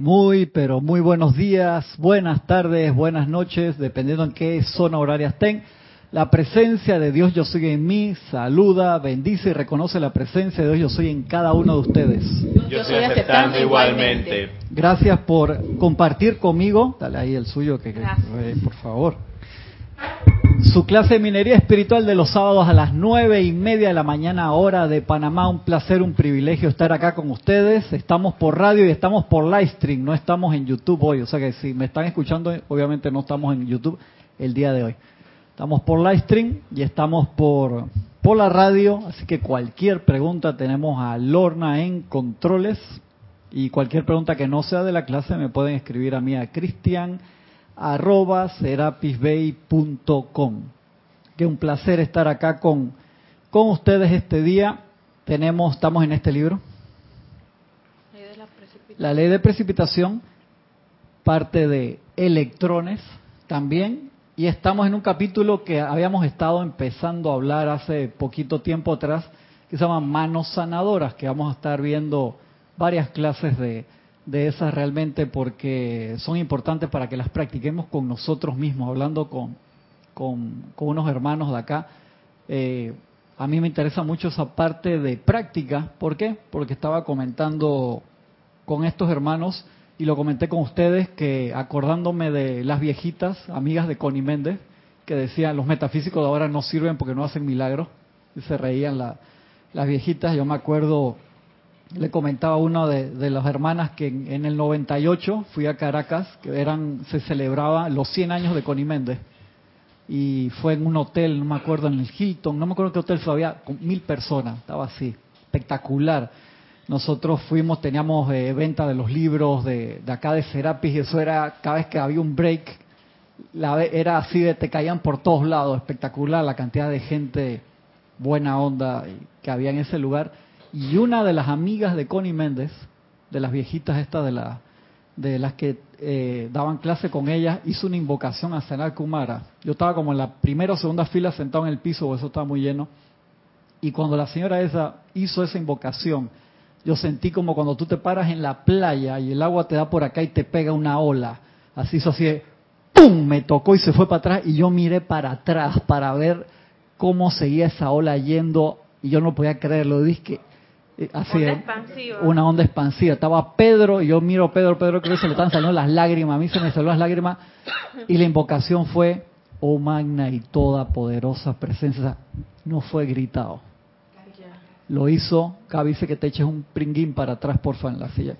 Muy, pero muy buenos días, buenas tardes, buenas noches, dependiendo en qué zona horaria estén. La presencia de Dios Yo Soy en mí saluda, bendice y reconoce la presencia de Dios Yo Soy en cada uno de ustedes. Yo estoy aceptando igualmente. Gracias por compartir conmigo. Dale ahí el suyo, que, que eh, por favor. Su clase de minería espiritual de los sábados a las nueve y media de la mañana, hora de Panamá. Un placer, un privilegio estar acá con ustedes. Estamos por radio y estamos por live stream. No estamos en YouTube hoy. O sea que si me están escuchando, obviamente no estamos en YouTube el día de hoy. Estamos por live stream y estamos por, por la radio. Así que cualquier pregunta tenemos a Lorna en controles. Y cualquier pregunta que no sea de la clase me pueden escribir a mí a Cristian arroba serapisbay.com. Que un placer estar acá con, con ustedes este día. Tenemos, estamos en este libro. la, ley de precipitación, parte de electrones también. Y estamos en un capítulo que habíamos estado empezando a hablar hace poquito tiempo atrás, que se llama manos sanadoras, que vamos a estar viendo varias clases de, de esas realmente porque son importantes para que las practiquemos con nosotros mismos, hablando con, con, unos hermanos de acá. Eh, a mí me interesa mucho esa parte de práctica. ¿Por qué? Porque estaba comentando con estos hermanos y lo comenté con ustedes que acordándome de las viejitas, amigas de Connie Méndez, que decían los metafísicos de ahora no sirven porque no hacen milagros. Y se reían las viejitas. Yo me acuerdo le comentaba a una de, las hermanas que en, el 98 fui a Caracas, que eran se celebraba los 100 años de Connie Méndez. Y fue en un hotel, no me acuerdo, en el Hilton, no me acuerdo qué hotel fue, había mil personas, estaba así, espectacular. Nosotros fuimos, teníamos eh, venta de los libros de, acá de Serapis y eso era, cada vez que había un break, la, era así de te caían por todos lados, espectacular la cantidad de gente buena onda que había en ese lugar y una de las amigas de Connie Méndez, de las viejitas estas de, la, de las que eh, daban clase con ella, hizo una invocación a Sanal Kumara. Yo estaba como en la primera o segunda fila sentado en el piso, eso estaba muy lleno. Y cuando la señora esa hizo esa invocación, yo sentí como cuando tú te paras en la playa y el agua te da por acá y te pega una ola. Así hizo así, ¡pum! Me tocó y se fue para atrás y yo miré para atrás para ver cómo seguía esa ola yendo y yo no podía creerlo. Dije, eh, así una onda expansiva. Estaba Pedro, y yo miro a Pedro, Pedro creo que se le están saliendo las lágrimas, a mí se me salió las lágrimas, y la invocación fue, oh magna y toda poderosa presencia, no fue gritado. Lo hizo, acá dice que te eches un pringuín para atrás, porfa, en la silla.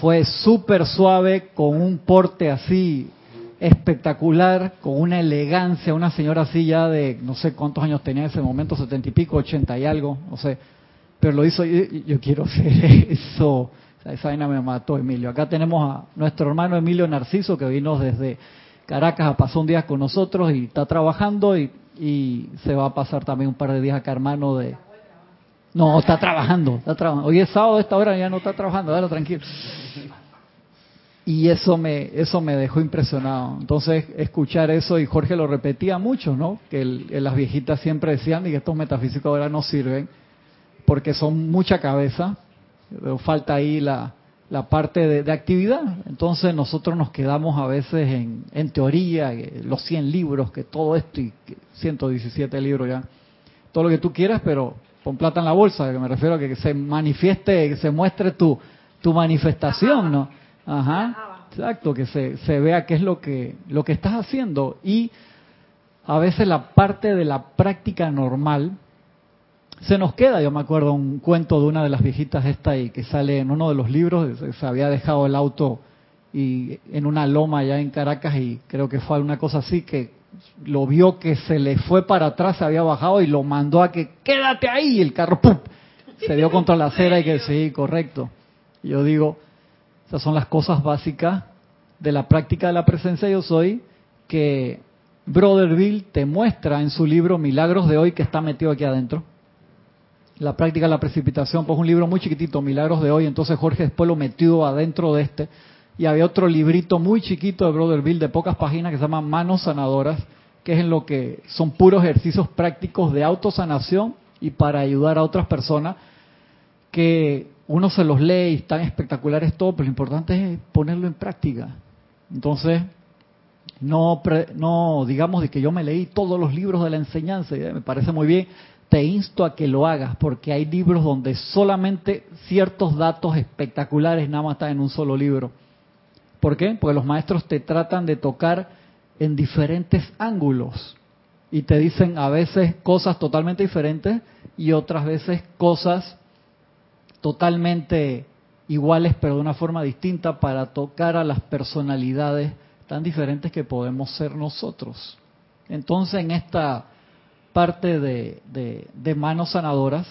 Fue súper suave, con un porte así espectacular, con una elegancia, una señora así ya de no sé cuántos años tenía en ese momento, setenta y pico, ochenta y algo, no sé, pero lo hizo, yo, yo quiero ser eso. esa vaina me mató, Emilio. Acá tenemos a nuestro hermano Emilio Narciso, que vino desde Caracas a pasar un día con nosotros y está trabajando y, y se va a pasar también un par de días acá, hermano, de... No, está trabajando, está trabajando. Hoy es sábado, a esta hora ya no está trabajando, dale tranquilo. Y eso me, eso me dejó impresionado. Entonces, escuchar eso, y Jorge lo repetía mucho, ¿no? Que las viejitas siempre decían y que estos metafísicos ahora no sirven porque son mucha cabeza, falta ahí la, la parte de, actividad. Entonces nosotros nos quedamos a veces en, en teoría, eh, los 100 libros, que todo esto y 117 libros ya, todo lo que tú quieras, pero con plata en la bolsa, que me refiero a que se manifieste, que se muestre tu, tu manifestación, ¿no? Ajá, exacto, que se, se vea qué es lo que, lo que estás haciendo. Y a veces la parte de la práctica normal, se nos queda, yo me acuerdo un cuento de una de las viejitas esta y que sale en uno de los libros, se había dejado el auto y en una loma allá en Caracas y creo que fue una cosa así que lo vio que se le fue para atrás, se había bajado y lo mandó a que quédate ahí y el carro ¡pum! se dio contra la acera y que sí, correcto. Yo digo, esas son las cosas básicas de la práctica de la presencia yo soy que Brother te muestra en su libro Milagros de hoy que está metido aquí adentro. La práctica de la precipitación, pues un libro muy chiquitito, Milagros de hoy, entonces Jorge después lo metió adentro de este, y había otro librito muy chiquito de Brother de pocas páginas que se llama Manos Sanadoras, que es en lo que son puros ejercicios prácticos de autosanación y para ayudar a otras personas que uno se los lee y están espectaculares todo, pero lo importante es ponerlo en práctica. Entonces, no, no digamos de que yo me leí todos los libros de la enseñanza, me parece muy bien, te insto a que lo hagas, porque hay libros donde solamente ciertos datos espectaculares nada más están en un solo libro. ¿Por qué? Porque los maestros te tratan de tocar en diferentes ángulos y te dicen a veces cosas totalmente diferentes y otras veces cosas totalmente iguales pero de una forma distinta para tocar a las personalidades tan diferentes que podemos ser nosotros. Entonces en esta parte de, de, manos sanadoras,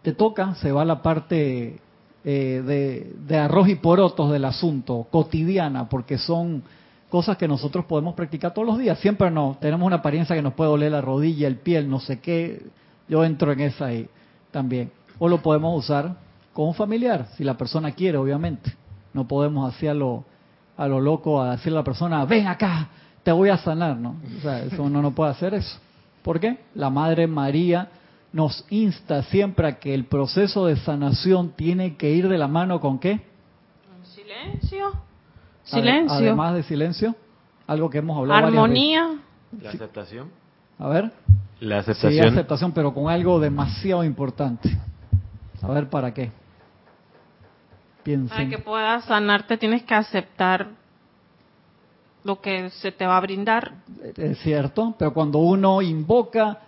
te toca, se va la parte eh, de, arroz y porotos del asunto, cotidiana, porque son cosas que nosotros podemos practicar todos los días. Siempre no, tenemos una apariencia que nos puede doler la rodilla, el pie, no sé qué. Yo entro en esa ahí también. O lo podemos usar con un familiar, si la persona quiere, obviamente. No podemos hacerlo a lo loco, a decirle a la persona, ven acá, te voy a sanar, ¿no? O sea, eso uno no puede hacer eso. ¿Por qué? La Madre María nos insta siempre a que el proceso de sanación tiene que ir de la mano con qué? Silencio. Silencio. Además de silencio, algo que hemos hablado. Armonía. La aceptación. A ver. La aceptación. Sí, aceptación, pero con algo demasiado importante. A ver, ¿para qué? Piensen. Para que puedas sanarte tienes que aceptar lo que se te va a brindar. Es cierto, pero cuando uno invoca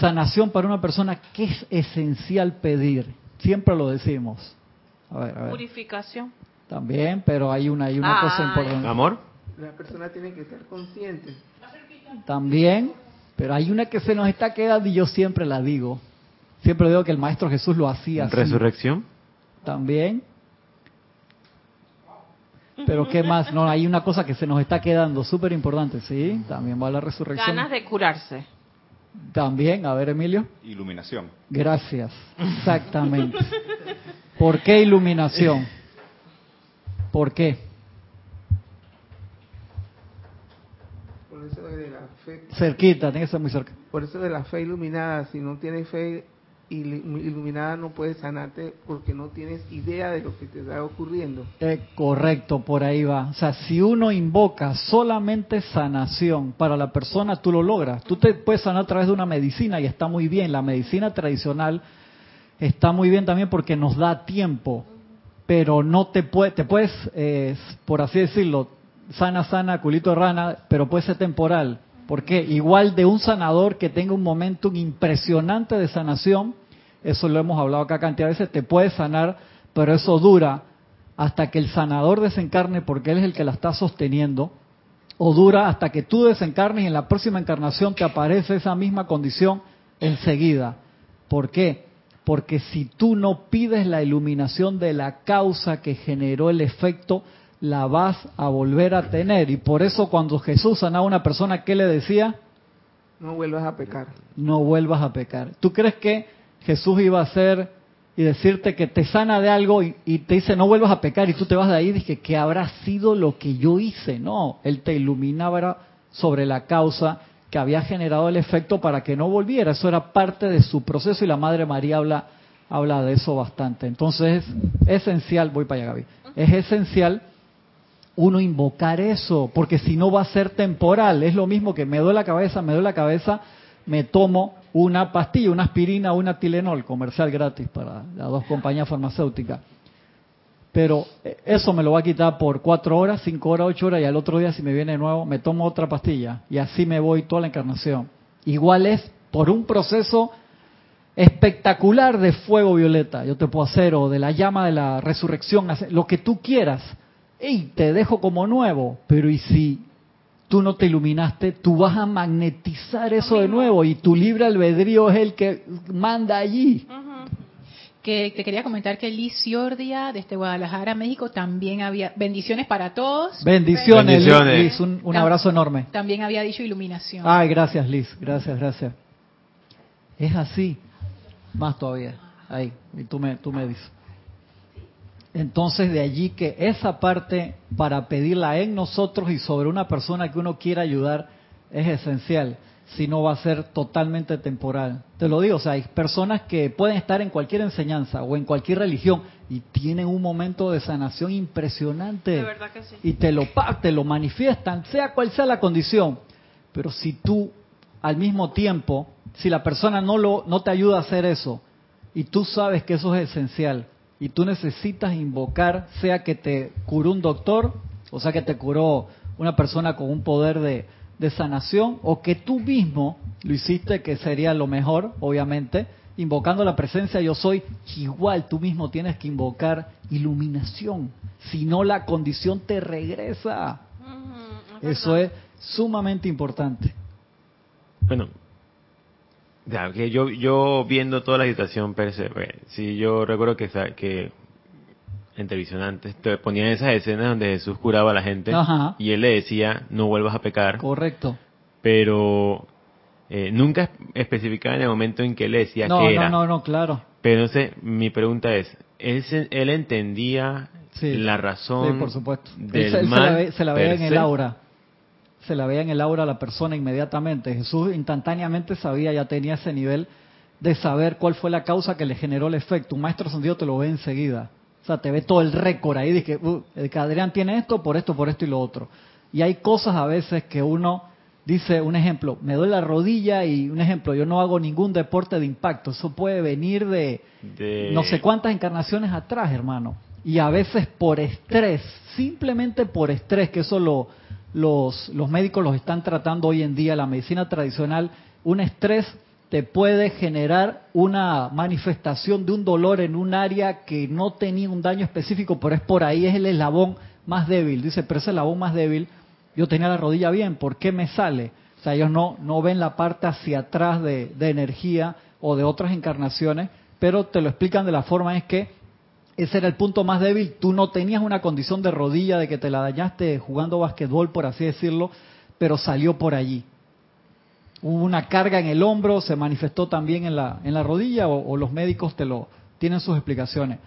sanación para una persona, ¿qué es esencial pedir? Siempre lo decimos. A ver, a ver. Purificación. También, pero hay una, hay una cosa importante. ¿Amor? La persona tiene que estar consciente. También, pero hay una que se nos está quedando y yo siempre la digo. Siempre digo que el Maestro Jesús lo hacía así. ¿Resurrección? También. Pero ¿qué más? No, hay una cosa que se nos está quedando súper importante, ¿sí? También va la resurrección. Ganas de curarse. También, a ver Emilio. Iluminación. Gracias, exactamente. ¿Por qué iluminación? ¿Por qué? Por eso de la fe. Cerquita, tiene que ser muy cerca. Por eso de la fe iluminada. Si no tienes fe iluminada, no puedes sanarte porque no tienes idea de lo que te está ocurriendo. Eh, correcto, por ahí va. O sea, si uno invoca solamente sanación para la persona, tú lo logras. Tú te puedes sanar a través de una medicina y está muy bien. La medicina tradicional está muy bien también porque nos da tiempo pero no te, puede, te puedes, eh, por así decirlo, sana, sana, culito de rana, pero puede ser temporal. porque Igual de un sanador que tenga un momento impresionante de sanación, eso lo hemos hablado acá cantidad de veces, te puede sanar, pero eso dura hasta que el sanador desencarne porque él es el que la está sosteniendo, o dura hasta que tú desencarnes y en la próxima encarnación te aparece esa misma condición enseguida. ¿Por qué? porque si tú no pides la iluminación de la causa que generó el efecto, la vas a volver a tener. Y por eso cuando Jesús sanaba a una persona, ¿qué le decía? No vuelvas a pecar. No vuelvas a pecar. ¿Tú crees que Jesús iba a hacer y decirte que te sana de algo y, te dice no vuelvas a pecar y tú te vas de ahí y dices que habrá sido lo que yo hice? No, Él te iluminaba sobre la causa que había generado el efecto para que no volviera. Eso era parte de su proceso y la Madre María habla, habla de eso bastante. Entonces es esencial, voy para allá Gaby, es esencial uno invocar eso, porque si no va a ser temporal. Es lo mismo que me duele la cabeza, me duele la cabeza, me tomo una pastilla, una aspirina, una Tilenol, comercial gratis para las dos compañías farmacéuticas pero eh, eso me lo va a quitar por cuatro horas, cinco horas, ocho horas y al otro día si me viene de nuevo me tomo otra pastilla y así me voy toda la encarnación. Igual es por un proceso espectacular de fuego violeta, yo te puedo hacer, o de la llama de la resurrección, lo que tú quieras, y te dejo como nuevo, pero ¿y si tú no te iluminaste, tú vas a magnetizar eso de nuevo y tu libre albedrío es el que manda allí que te quería comentar que Liz Ciordia, desde Guadalajara, México, también había bendiciones para todos. Bendiciones, Liz, un, abrazo enorme. También había dicho iluminación. Ay, gracias Liz, gracias, gracias. Es así, más todavía. Ahí, y tú me, tú me dices. Entonces de allí que esa parte para pedirla en nosotros y sobre una persona que uno quiera ayudar es esencial. si no va a ser totalmente temporal. Te lo digo, o sea, hay personas que pueden estar en cualquier enseñanza o en cualquier religión y tienen un momento de sanación impresionante. De verdad que sí. Y te lo, te lo manifiestan, sea cual sea la condición. Pero si tú, al mismo tiempo, si la persona no, lo, no te ayuda a hacer eso, y tú sabes que eso es esencial, y tú necesitas invocar, sea que te curó un doctor, o sea que te curó una persona con un poder de, de sanación o que tú mismo lo hiciste, que sería lo mejor, obviamente, invocando la presencia yo soy, igual tú mismo tienes que invocar iluminación, si no la condición te regresa. Eso es sumamente importante. Bueno, ya, que yo, yo viendo toda la situación se, pues, sí, yo recuerdo que, que en televisión antes, te ponían esas escenas donde Jesús curaba a la gente y él le decía, no vuelvas a pecar. Correcto. Pero eh, nunca especificaba en el momento en que él le decía que era. No, no, no, claro. Pero entonces, mi pregunta es, ¿él, él entendía la razón por supuesto. del mal? Se la, veía en el aura. Se la veía en el aura a la persona inmediatamente. Jesús instantáneamente sabía, ya tenía ese nivel de saber cuál fue la causa que le generó el efecto. Un maestro sentido te lo ve enseguida. O sea, te ve todo el récord ahí de que, uh, que Adrián tiene esto, por esto, por esto y lo otro. Y hay cosas a veces que uno dice, un ejemplo, me doy la rodilla y un ejemplo, yo no hago ningún deporte de impacto. Eso puede venir de, no sé cuántas encarnaciones atrás, hermano. Y a veces por estrés, simplemente por estrés, que eso lo, los, los médicos los están tratando hoy en día, la medicina tradicional, un estrés te puede generar una manifestación de un dolor en un área que no tenía un daño específico, pero es por ahí, es el eslabón más débil. Dice, pero ese eslabón más débil, yo tenía la rodilla bien, ¿por qué me sale? O sea, ellos no, no ven la parte hacia atrás de, energía o de otras encarnaciones, pero te lo explican de la forma es que ese era el punto más débil, tú no tenías una condición de rodilla, de que te la dañaste jugando basquetbol, por así decirlo, pero salió por allí. Hubo una carga en el hombro, se manifestó también en la, en la rodilla o, los médicos te lo tienen sus explicaciones.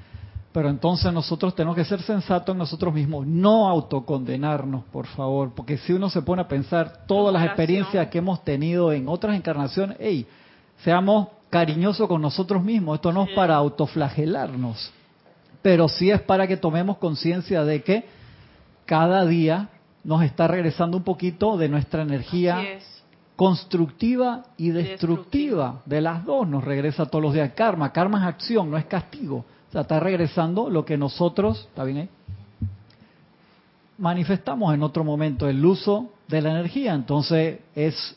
Pero entonces nosotros tenemos que ser sensatos en nosotros mismos, no autocondenarnos, por favor, porque si uno se pone a pensar todas las experiencias que hemos tenido en otras encarnaciones, hey, seamos cariñosos con nosotros mismos, esto no es para autoflagelarnos, pero sí es para que tomemos conciencia de que cada día nos está regresando un poquito de nuestra energía constructiva y destructiva. De las dos nos regresa todos los días. Karma, karma es acción, no es castigo. O sea, está regresando lo que nosotros, ¿está bien ahí? Manifestamos en otro momento el uso de la energía. Entonces es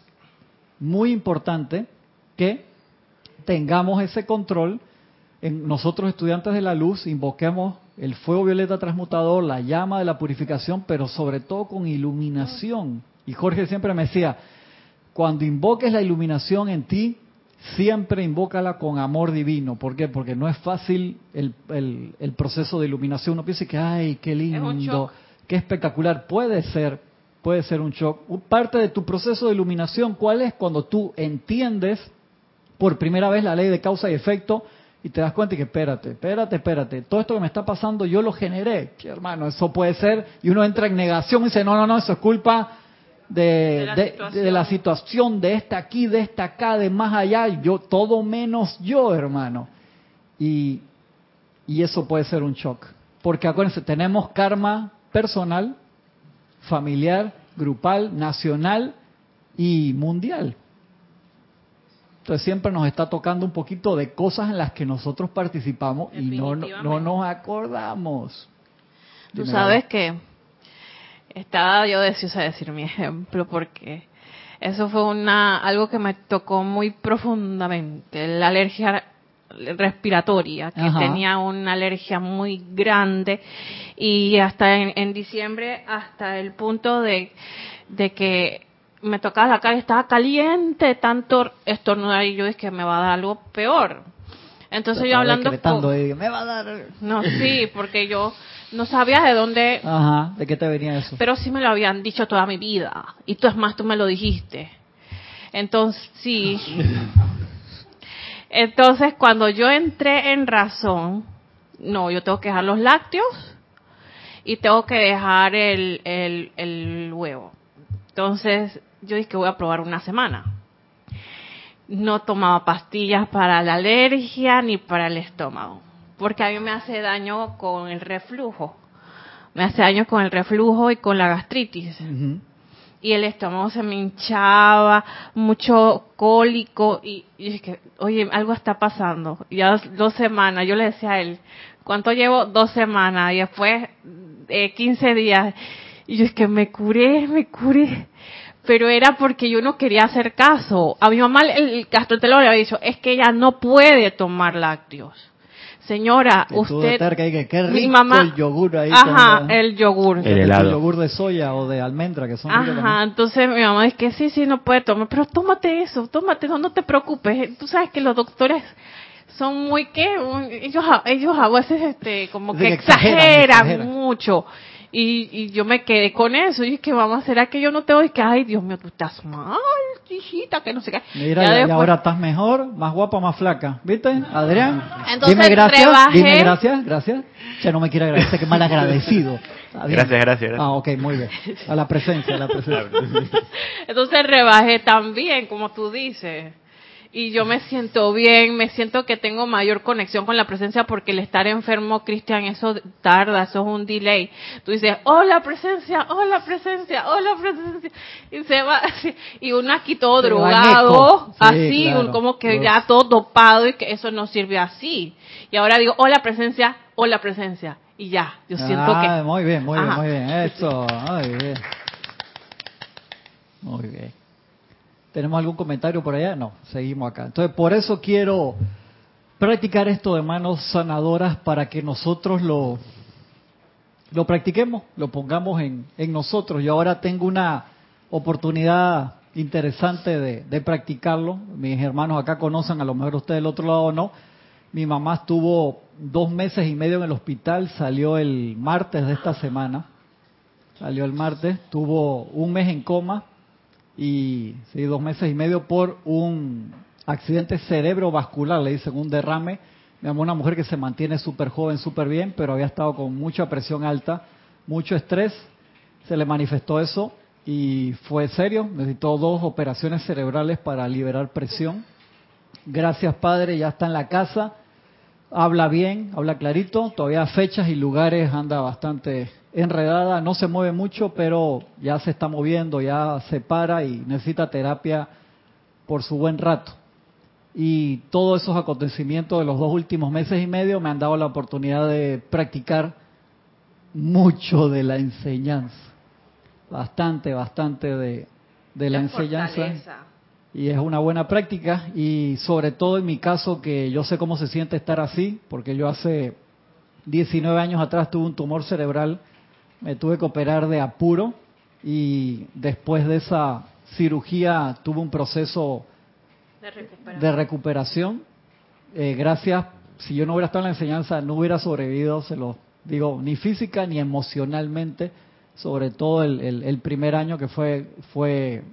muy importante que tengamos ese control. En nosotros estudiantes de la luz invoquemos el fuego violeta transmutador, la llama de la purificación, pero sobre todo con iluminación. Y Jorge siempre me decía, cuando invoques la iluminación en ti, siempre invócala con amor divino. ¿Por qué? Porque no es fácil el, el, proceso de iluminación. Uno piensa que, ay, qué lindo, qué espectacular. Puede ser, puede ser un shock. Parte de tu proceso de iluminación, ¿cuál es? Cuando tú entiendes por primera vez la ley de causa y efecto y te das cuenta y que espérate, espérate, espérate, todo esto que me está pasando yo lo generé. Que hermano, eso puede ser. Y uno entra en negación y dice, no, no, no, eso es culpa de, la, situación, de esta aquí, de esta acá, de más allá, yo todo menos yo, hermano. Y, y eso puede ser un shock. Porque acuérdense, tenemos karma personal, familiar, grupal, nacional y mundial. Entonces siempre nos está tocando un poquito de cosas en las que nosotros participamos y no, no, nos acordamos. Tú sabes que estaba yo deseosa de decir mi ejemplo porque eso fue una algo que me tocó muy profundamente, la alergia respiratoria, que tenía una alergia muy grande y hasta en, diciembre, hasta el punto de, de que me tocaba la cara, estaba caliente, tanto estornudar y yo es que me va a dar algo peor. Entonces yo hablando... me va a dar... No, sí, porque yo no sabías de dónde... Ajá, ¿de qué te venía eso? Pero sí me lo habían dicho toda mi vida. Y tú es más, tú me lo dijiste. Entonces, sí. Entonces, cuando yo entré en razón, no, yo tengo que dejar los lácteos y tengo que dejar el, el, el huevo. Entonces, yo dije que voy a probar una semana. no tomaba pastillas para la alergia ni para el estómago, porque a mí me hace daño con el reflujo, me hace daño con el reflujo y con la gastritis. Y el estómago se me hinchaba, mucho cólico, y, y que, oye, algo está pasando. Ya dos, dos semanas, yo le decía a él, ¿cuánto llevo? Dos semanas, y después eh, 15 días. Y yo es que me curé, me curé pero era porque yo no quería hacer caso. A mi mamá el, el gastroenterólogo le había dicho, es que ella no puede tomar lácteos. Señora, de usted... que qué rico mi mamá, el yogur ahí. Ajá, con- el yogur. El helado. yogur de soya o de almendra, que son Ajá, entonces mi mamá dice que sí, sí, no puede tomar, pero tómate eso, tómate, no, no te preocupes. Tú sabes que los doctores son muy que ellos a- ellos a veces este como que que exageran, exageran, exageran. mucho. Y, y yo me quedé con eso. Y es que vamos, ¿será que yo no tengo? Y que, ay, Dios mío, tú estás mal, hijita, que no sé qué. Mira, Ya y- y después- ahora estás mejor, más guapa, más flaca. ¿Viste, Adrián? Entonces, dime gracias, rebajé. dime gracias, gracias. Ya no me quiere agradecer, que mal agradecido. Gracias, gracias, gracias. Ah, ok, muy bien. A la presencia, a la presencia. Entonces rebajé también, como tú dices. Y yo me siento bien, me siento que tengo mayor conexión con la presencia porque el estar enfermo, Cristian, eso tarda, eso es un delay. Tú dices, hola presencia, hola presencia, hola presencia. Y se va así. Y uno aquí todo drogado. Sí, así, claro. como que ya todo dopado y que eso no sirve así. Y ahora digo, hola presencia, hola presencia. Y ya, yo siento ah, que... muy bien, muy bien, muy bien. Eso, muy bien. Muy bien. ¿Tenemos algún comentario por allá? No, seguimos acá. Entonces, por eso quiero practicar esto de manos sanadoras para que nosotros lo, lo practiquemos, lo pongamos en, en nosotros. Yo ahora tengo una oportunidad interesante de, de practicarlo. Mis hermanos acá conocen, a lo mejor ustedes del otro lado no. Mi mamá estuvo dos meses y medio en el hospital, salió el martes de esta semana. Salió el martes, tuvo un mes en coma y sí, dos meses y medio por un accidente cerebrovascular, le dicen un derrame. Mi mamá, una mujer que se mantiene súper joven, súper bien, pero había estado con mucha presión alta, mucho estrés, se le manifestó eso y fue serio, necesitó dos operaciones cerebrales para liberar presión. Gracias Padre, ya está en la casa, habla bien, habla clarito, todavía fechas y lugares anda bastante enredada, no se mueve mucho, pero ya se está moviendo, ya se para y necesita terapia por su buen rato. Y todos esos acontecimientos de los dos últimos meses y medio me han dado la oportunidad de practicar mucho de la enseñanza, bastante, bastante de, de la, enseñanza fortaleza. Y es una buena práctica y sobre todo en mi caso que yo sé cómo se siente estar así, porque yo hace 19 años atrás tuve un tumor cerebral, me tuve que operar de apuro y después de esa cirugía tuve un proceso De recuperación. de recuperación. Eh, gracias, si yo no hubiera estado en la enseñanza no hubiera sobrevivido, se lo digo, ni física ni emocionalmente, sobre todo el, el- el primer año que fue fue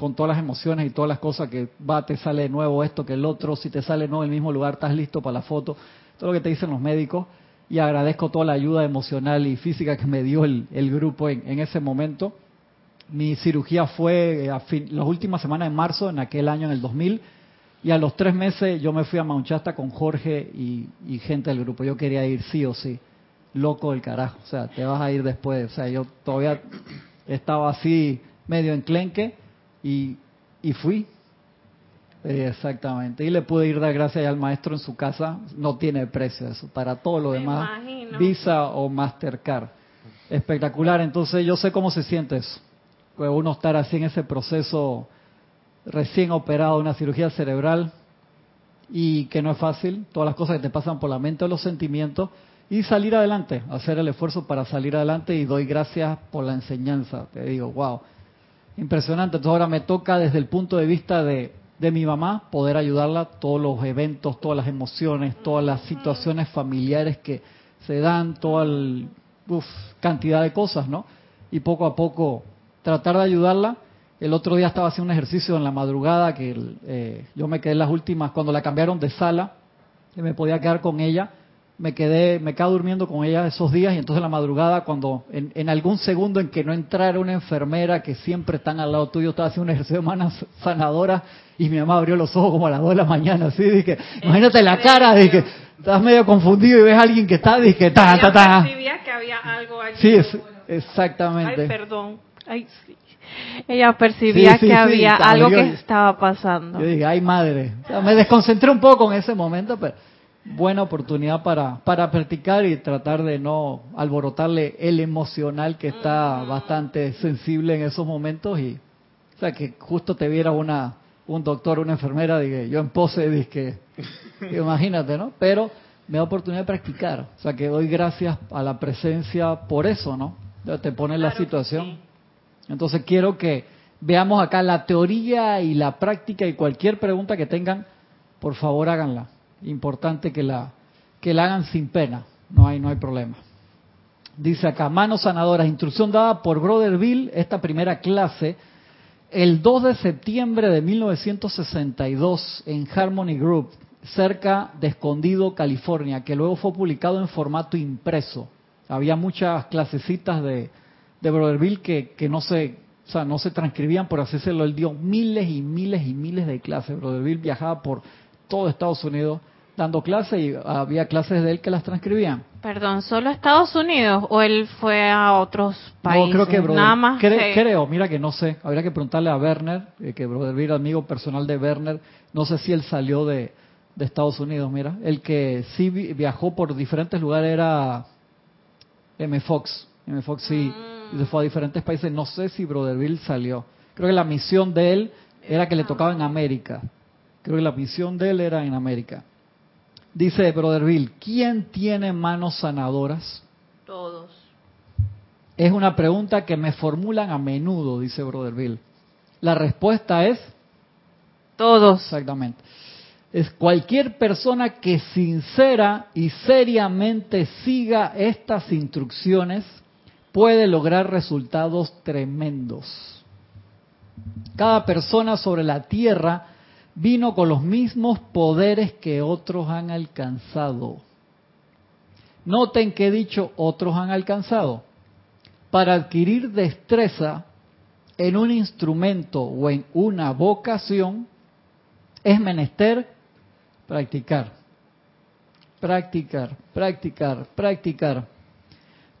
con todas las emociones y todas las cosas que va, te sale de nuevo esto que el otro, si te sale no el mismo lugar, estás listo para la foto, todo lo que te dicen los médicos y agradezco toda la ayuda emocional y física que me dio el, grupo en, ese momento. Mi cirugía fue a fin- las últimas semanas de marzo, en aquel año, en el 2000, y a los tres meses yo me fui a Mount con Jorge y, y gente del grupo. Yo quería ir sí o sí. Loco del carajo. O sea, te vas a ir después. O sea, yo todavía estaba así medio enclenque y, y fui. Eh, Exactamente. Y le pude ir dar gracias al maestro en su casa. No tiene precio eso. Para todo lo Me demás, imagino. Visa o Mastercard. Espectacular. Entonces yo sé cómo se siente eso. Pues uno estar así en ese proceso recién operado, una cirugía cerebral y que no es fácil, todas las cosas que te pasan por la mente o los sentimientos y salir adelante, hacer el esfuerzo para salir adelante y doy gracias por la enseñanza. Te digo, wow, impresionante. Entonces ahora me toca desde el punto de vista de, mi mamá poder ayudarla, todos los eventos, todas las emociones, todas las situaciones familiares que se dan, toda el, cantidad de cosas, ¿no? Y poco a poco tratar de ayudarla. El otro día estaba haciendo un ejercicio en la madrugada que eh, yo me quedé en las últimas, cuando la cambiaron de sala, que me podía quedar con ella. Me quedé, me quedé durmiendo con ella esos días y entonces en la madrugada cuando en, en algún segundo en que no entrara una enfermera que siempre están al lado tuyo, estaba haciendo un ejercicio de manos sanadora y mi mamá abrió los ojos como a las 2 de la mañana, así dije, imagínate la cara, dije, estás medio confundido y ves a alguien que está, dije, ta, ta, ta. que había algo allí. Sí, es- exactamente. Ay, perdón. Ay, sí. Ella percibía Sí, sí, que sí, había algo que estaba pasando. Yo dije, ay madre. O sea, me desconcentré un poco en ese momento, pero buena oportunidad para, para practicar y tratar de no alborotarle el emocional que está bastante sensible en esos momentos y o sea que justo te viera una un doctor, una enfermera, dije, yo en pose, dije, imagínate, ¿no? Pero me da oportunidad de practicar, o sea que doy gracias a la presencia por eso, ¿no? Te pone la situación. Entonces quiero que veamos acá la teoría y la práctica y cualquier pregunta que tengan, por favor háganla. Importante que la que la hagan sin pena, no hay no hay problema. Dice acá, manos sanadoras, instrucción dada por Brother Bill, esta primera clase, el 2 de septiembre de 1962 en Harmony Group, cerca de Escondido, California, que luego fue publicado en formato impreso. Había muchas clasecitas de, de que, que no se o sea, no se transcribían, por así decirlo, él dio miles y miles y miles de clases. Brother Bill viajaba por todo Estados Unidos dando clases y había clases de él que las transcribían. Perdón, ¿solo Estados Unidos o él fue a otros países? No, creo que Brother, Nada más. cre- que- creo, mira que no sé, habría que preguntarle a Werner, eh, que Brother Bill, amigo personal de Werner, no sé si él salió de, de Estados Unidos, mira, el que sí vi- viajó por diferentes lugares era M. Fox, M. Fox sí, y se fue a diferentes países, no sé si Brother Bill salió, creo que la misión de él era que le tocaba en América, creo que la misión de él era en América. Dice Brother Bill, ¿quién tiene manos sanadoras? Todos. Es una pregunta que me formulan a menudo, dice Brother Bill. La respuesta es Todos. exactamente. Es cualquier persona que sincera y seriamente siga estas instrucciones puede lograr resultados tremendos. Cada persona sobre la tierra vino con los mismos poderes que otros han alcanzado. Noten que he dicho otros han alcanzado. Para adquirir destreza en un instrumento o en una vocación, es menester practicar. Practicar, practicar, practicar.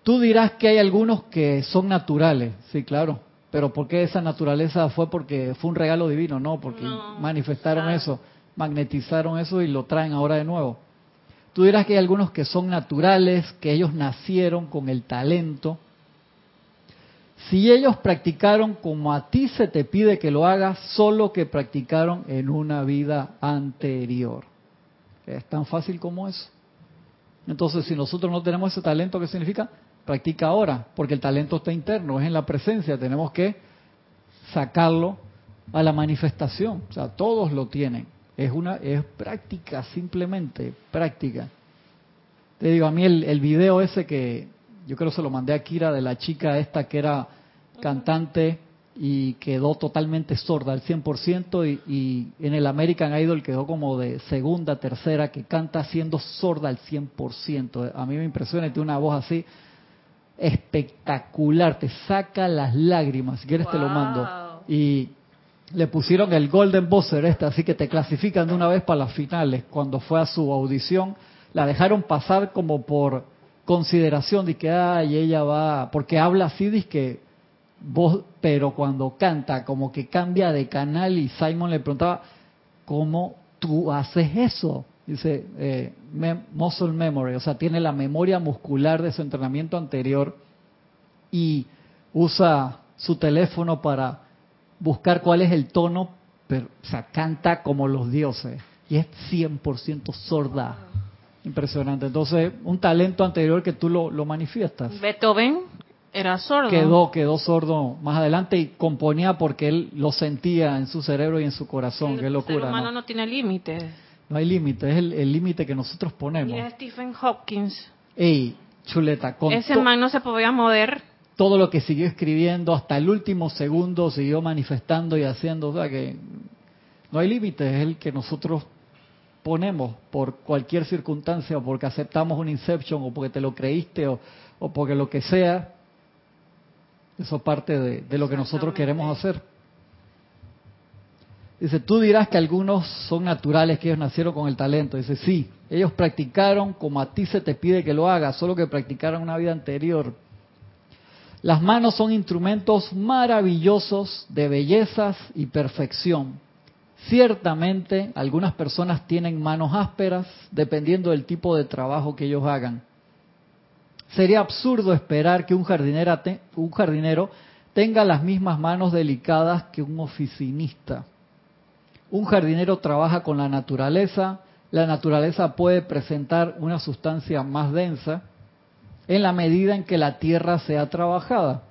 Tú dirás que hay algunos que son naturales, sí, claro, pero ¿por qué esa naturaleza fue porque fue un regalo divino? No, porque No, manifestaron claro. eso, magnetizaron eso y lo traen ahora de nuevo. Tú dirás que hay algunos que son naturales, que ellos nacieron con el talento. Si ellos practicaron como a ti se te pide que lo hagas, solo que practicaron en una vida anterior. Es tan fácil como eso. Entonces, si nosotros no tenemos ese talento, ¿qué significa? Practica ahora, porque el talento está interno, es en la presencia, tenemos que sacarlo a la manifestación. O sea, todos lo tienen. Es una es práctica, simplemente práctica. Te digo, a mí el, el video ese que yo creo se lo mandé a Kira de la chica esta que era cantante y quedó totalmente sorda al 100% y, y en el American Idol quedó como de segunda, tercera, que canta siendo sorda al 100%. A mí me impresiona, tiene una voz así espectacular, te saca las lágrimas, si quieres te lo mando. Y le pusieron el Golden Buzzer este, así que te clasifican de una vez para las finales. Cuando fue a su audición, la dejaron pasar como por consideración de que, ay, ella va, porque habla así, dice que voz, pero cuando canta, como que cambia de canal y Simon le preguntaba, ¿cómo tú haces eso? Dice, eh, mem- muscle memory, o sea, tiene la memoria muscular de su entrenamiento anterior y usa su teléfono para buscar cuál es el tono, pero, o sea, canta como los dioses y es 100% sorda. Impresionante. Entonces, un talento anterior que tú lo, lo manifiestas. Beethoven era sordo. Quedó, quedó sordo más adelante y componía porque él lo sentía en su cerebro y en su corazón. El Qué ser locura. humano ¿no? no tiene límites. No hay límite, es el límite que nosotros ponemos. Mira Stephen Hopkins. Ey, chuleta, con Ese man no se podía mover. todo lo que siguió escribiendo hasta el último segundo siguió manifestando y haciendo, o sea que no hay límite, es el que nosotros ponemos por cualquier circunstancia, o porque aceptamos un inception, o porque te lo creíste, o, o porque lo que sea, eso parte de, de lo que nosotros queremos hacer. Dice, tú dirás que algunos son naturales, que ellos nacieron con el talento. Dice, sí, ellos practicaron como a ti se te pide que lo hagas, solo que practicaron una vida anterior. Las manos son instrumentos maravillosos de bellezas y perfección. Ciertamente, algunas personas tienen manos ásperas dependiendo del tipo de trabajo que ellos hagan. Sería absurdo esperar que un jardinero, un jardinero tenga las mismas manos delicadas que un oficinista. Un jardinero trabaja con la naturaleza, la naturaleza puede presentar una sustancia más densa en la medida en que la tierra sea trabajada.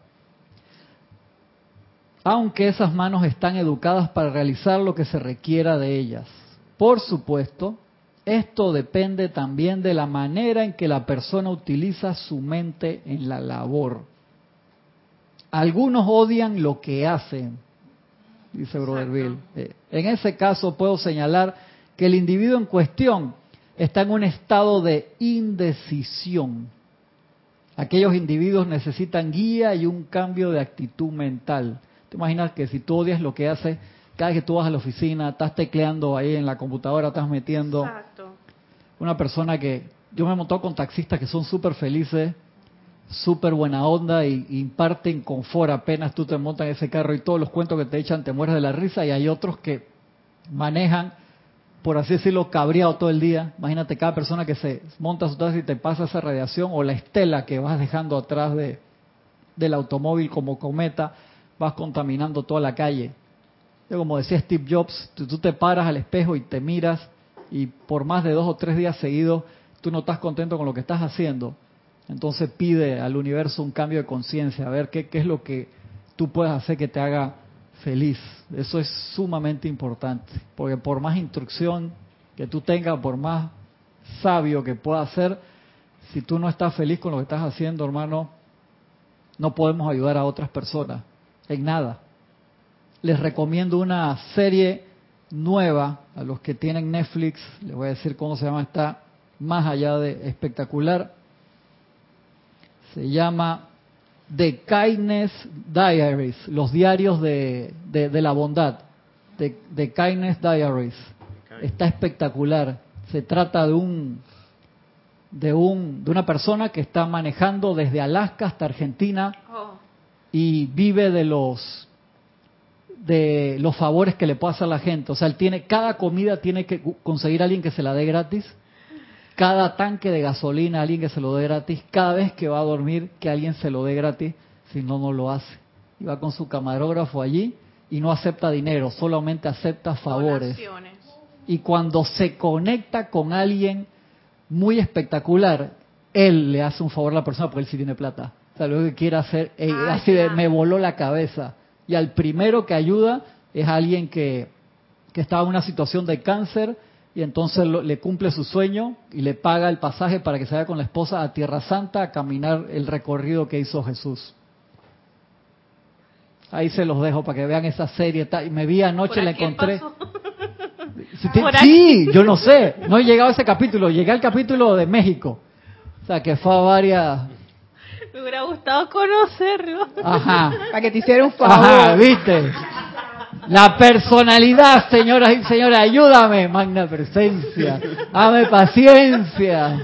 Aunque esas manos están educadas para realizar lo que se requiera de ellas. Por supuesto, esto depende también de la manera en que la persona utiliza su mente en la labor. Algunos odian lo que hacen, dice Brother Bill. Eh, en ese caso puedo señalar que el individuo en cuestión está en un estado de indecisión. Aquellos individuos necesitan guía y un cambio de actitud mental. Te imaginas que si tú odias lo que haces, cada vez que tú vas a la oficina, estás tecleando ahí en la computadora, estás metiendo. Exacto. Una persona que. Yo me he montado con taxistas que son súper felices, súper buena onda y, imparten confort apenas tú te montas en ese carro y todos los cuentos que te echan te mueres de la risa y hay otros que manejan, por así decirlo, cabreado todo el día. Imagínate cada persona que se monta su taxi y te pasa esa radiación o la estela que vas dejando atrás de, del automóvil como cometa, vas contaminando toda la calle. Yo, como decía Steve Jobs, tú, tú te paras al espejo y te miras y por más de dos o tres días seguidos tú no estás contento con lo que estás haciendo. Entonces pide al universo un cambio de conciencia, a ver qué, es lo que tú puedes hacer que te haga feliz. Eso es sumamente importante, porque por más instrucción que tú tengas, por más sabio que puedas ser, si tú no estás feliz con lo que estás haciendo, hermano, no podemos ayudar a otras personas en nada. Les recomiendo una serie nueva a los que tienen Netflix, les voy a decir cómo se llama, está más allá de espectacular. Se llama The Kindness Diaries, los diarios de, de, de la bondad. The, The Kindness Diaries. Está espectacular. Se trata de un de un de una persona que está manejando desde Alaska hasta Argentina Oh, y vive de los de los favores que le puede hacer la gente. O sea, él tiene cada comida tiene que conseguir a alguien que se la dé gratis. Cada tanque de gasolina, alguien que se lo dé gratis. Cada vez que va a dormir, que alguien se lo dé gratis. Si no, no lo hace. Y va con su camarógrafo allí y no acepta dinero, solamente acepta favores. donaciones. Y cuando se conecta con alguien muy espectacular, él le hace un favor a la persona porque él sí tiene plata. O sea, lo que quiere hacer, eh, Ah, así de, ya. me voló la cabeza. Y al primero que ayuda es alguien que, que estaba en una situación de cáncer y entonces lo- le cumple su sueño y le paga el pasaje para que se vaya con la esposa a Tierra Santa a caminar el recorrido que hizo Jesús. Ahí se los dejo para que vean esa serie. Y me vi anoche, la encontré. pasó. Sí, sí, yo no sé, no he llegado a ese capítulo, llegué al capítulo de México. O sea, que fue a varias... Me hubiera gustado conocerlo. Ajá, Para que te hiciera un favor. ajá, viste. La personalidad, señoras y señores, ayúdame, magna presencia, dame paciencia.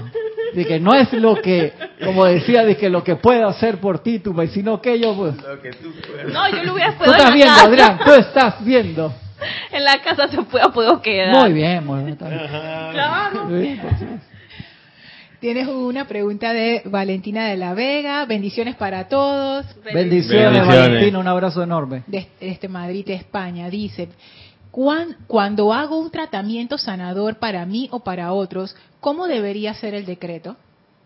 De que no es lo que, como decía, de que lo que puedo hacer por ti, tu vecino que yo, pues. Lo que tú puedas. No, yo lo hubiera Tú podido estás en la viendo, casa. Adrián, tú estás viendo. En la casa se puede, puedo quedar. Muy bien, muy bien. está bien. Claro. Muy bien, pues, sí. Tienes una pregunta de Valentina de la Vega. Bendiciones para todos. Bendiciones, Bendiciones. Valentina, un abrazo enorme. De este Madrid, España. Dice, "Cuan- cuando hago un tratamiento sanador para mí o para otros, ¿cómo debería ser el decreto?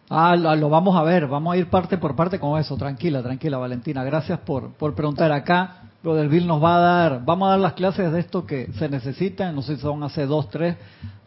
Ah, lo, lo vamos a ver, vamos a ir parte por parte con eso. Tranquila, tranquila, Valentina. Gracias por, por preguntar acá. Lo del Bill nos va a dar, vamos a dar las clases de esto que se necesitan, no sé si son hace dos, tres,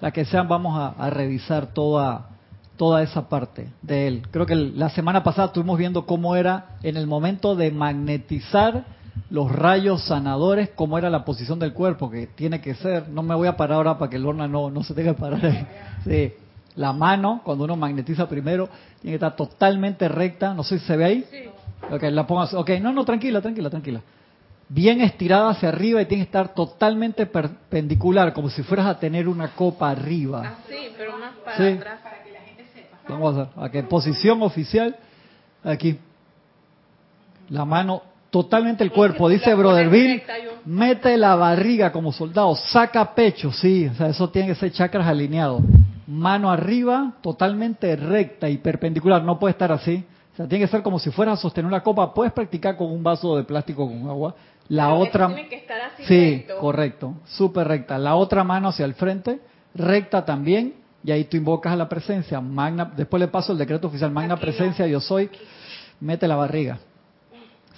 las que sean, vamos a, a revisar toda, toda esa parte de él. Creo que la semana pasada estuvimos viendo cómo era en el momento de magnetizar los rayos sanadores, cómo era la posición del cuerpo, que tiene que ser, no me voy a parar ahora para que el horno no, no se tenga que parar ahí. Sí. La mano, cuando uno magnetiza primero, tiene que estar totalmente recta, no sé si se ve ahí. Sí. Ok, la pongo así. Ok, no, no, tranquila, tranquila, tranquila. Bien estirada hacia arriba y tiene que estar totalmente perpendicular, como si fueras a tener una copa arriba. Así, pero más para atrás. Para que la gente sepa. Vamos a. Ok, posición oficial. Aquí. La mano totalmente el cuerpo, dice Brother Bill, mete la barriga como soldado, saca pecho, sí, o sea, eso tiene que ser chakras alineados. Mano arriba, totalmente recta y perpendicular, no puede estar así. O sea, tiene que ser como si fuera a sostener una copa. Puedes practicar con un vaso de plástico con agua. La otra. Tiene que estar así sí, correcto, súper recta. La otra mano hacia el frente, recta también. Y ahí tú invocas a la presencia. Magna, después le paso el decreto oficial. Magna presencia, yo soy. Mete la barriga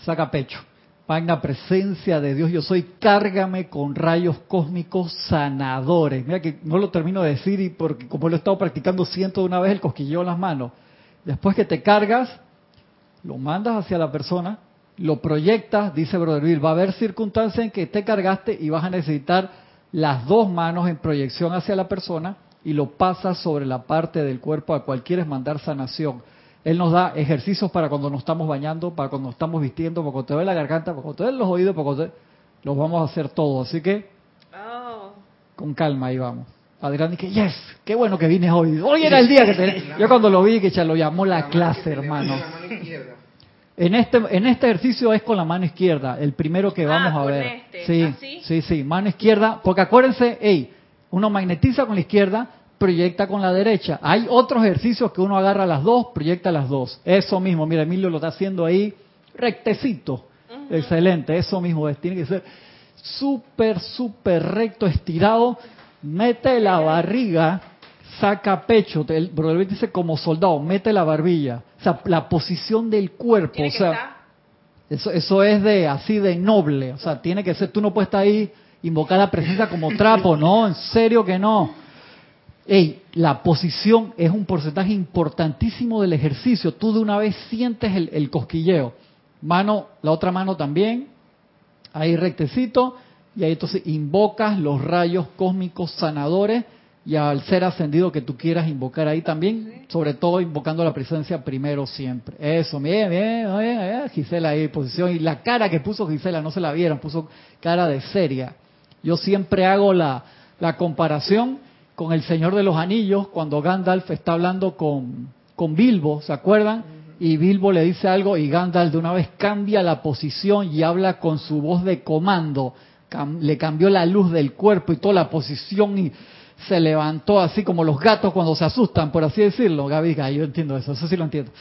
saca pecho. Magna presencia de Dios, yo soy, cárgame con rayos cósmicos sanadores. Mira que no lo termino de decir y porque como lo he estado practicando ciento de una vez el cosquilleo en las manos. Después que te cargas, lo mandas hacia la persona, lo proyectas, dice Brother Bill, va a haber circunstancias en que te cargaste y vas a necesitar las dos manos en proyección hacia la persona y lo pasas sobre la parte del cuerpo a cual quieres mandar sanación. Él nos da ejercicios para cuando nos estamos bañando, para cuando nos estamos vistiendo, para cuando te ve la garganta, para cuando te ve los oídos, para cuando te... los vamos a hacer todos. Así que, oh. con calma ahí vamos. Adrián dije, yes, qué bueno que vine hoy. Hoy era el día que tenés. Yo cuando lo vi, que ya lo llamó la clase, hermano. En este, en este ejercicio es con la mano izquierda, el primero que vamos ah, a ver. Este. Sí, sí, sí, mano izquierda, porque acuérdense, hey, uno magnetiza con la izquierda, proyecta con la derecha. Hay otros ejercicios que uno agarra las dos, proyecta las dos. Eso mismo, mira, Emilio lo está haciendo ahí rectecito. Excelente, eso mismo es. Tiene que ser súper, súper recto, estirado. Mete la barriga, saca pecho. El brother dice como soldado, mete la barbilla. O sea, la posición del cuerpo. O sea, eso, eso es de así de noble. O sea, tiene que ser, tú no puedes estar ahí invocar la presencia como trapo, no, en serio que no Hey, la posición es un porcentaje importantísimo del ejercicio. Tú de una vez sientes el, cosquilleo. Mano, la otra mano también, ahí rectecito, y ahí entonces invocas los rayos cósmicos sanadores y al ser ascendido que tú quieras invocar ahí también, sobre todo invocando la presencia primero siempre. Eso, bien, bien, bien, Gisela ahí, posición, y la cara que puso Gisela, no se la vieron, puso cara de seria. Yo siempre hago la, la comparación con el Señor de los Anillos, cuando Gandalf está hablando con, con Bilbo, ¿se acuerdan? Y Bilbo le dice algo y Gandalf de una vez cambia la posición y habla con su voz de comando. le cambió la luz del cuerpo y toda la posición y se levantó así como los gatos cuando se asustan, por así decirlo. Gaby, yo entiendo eso, eso sí lo entiendo.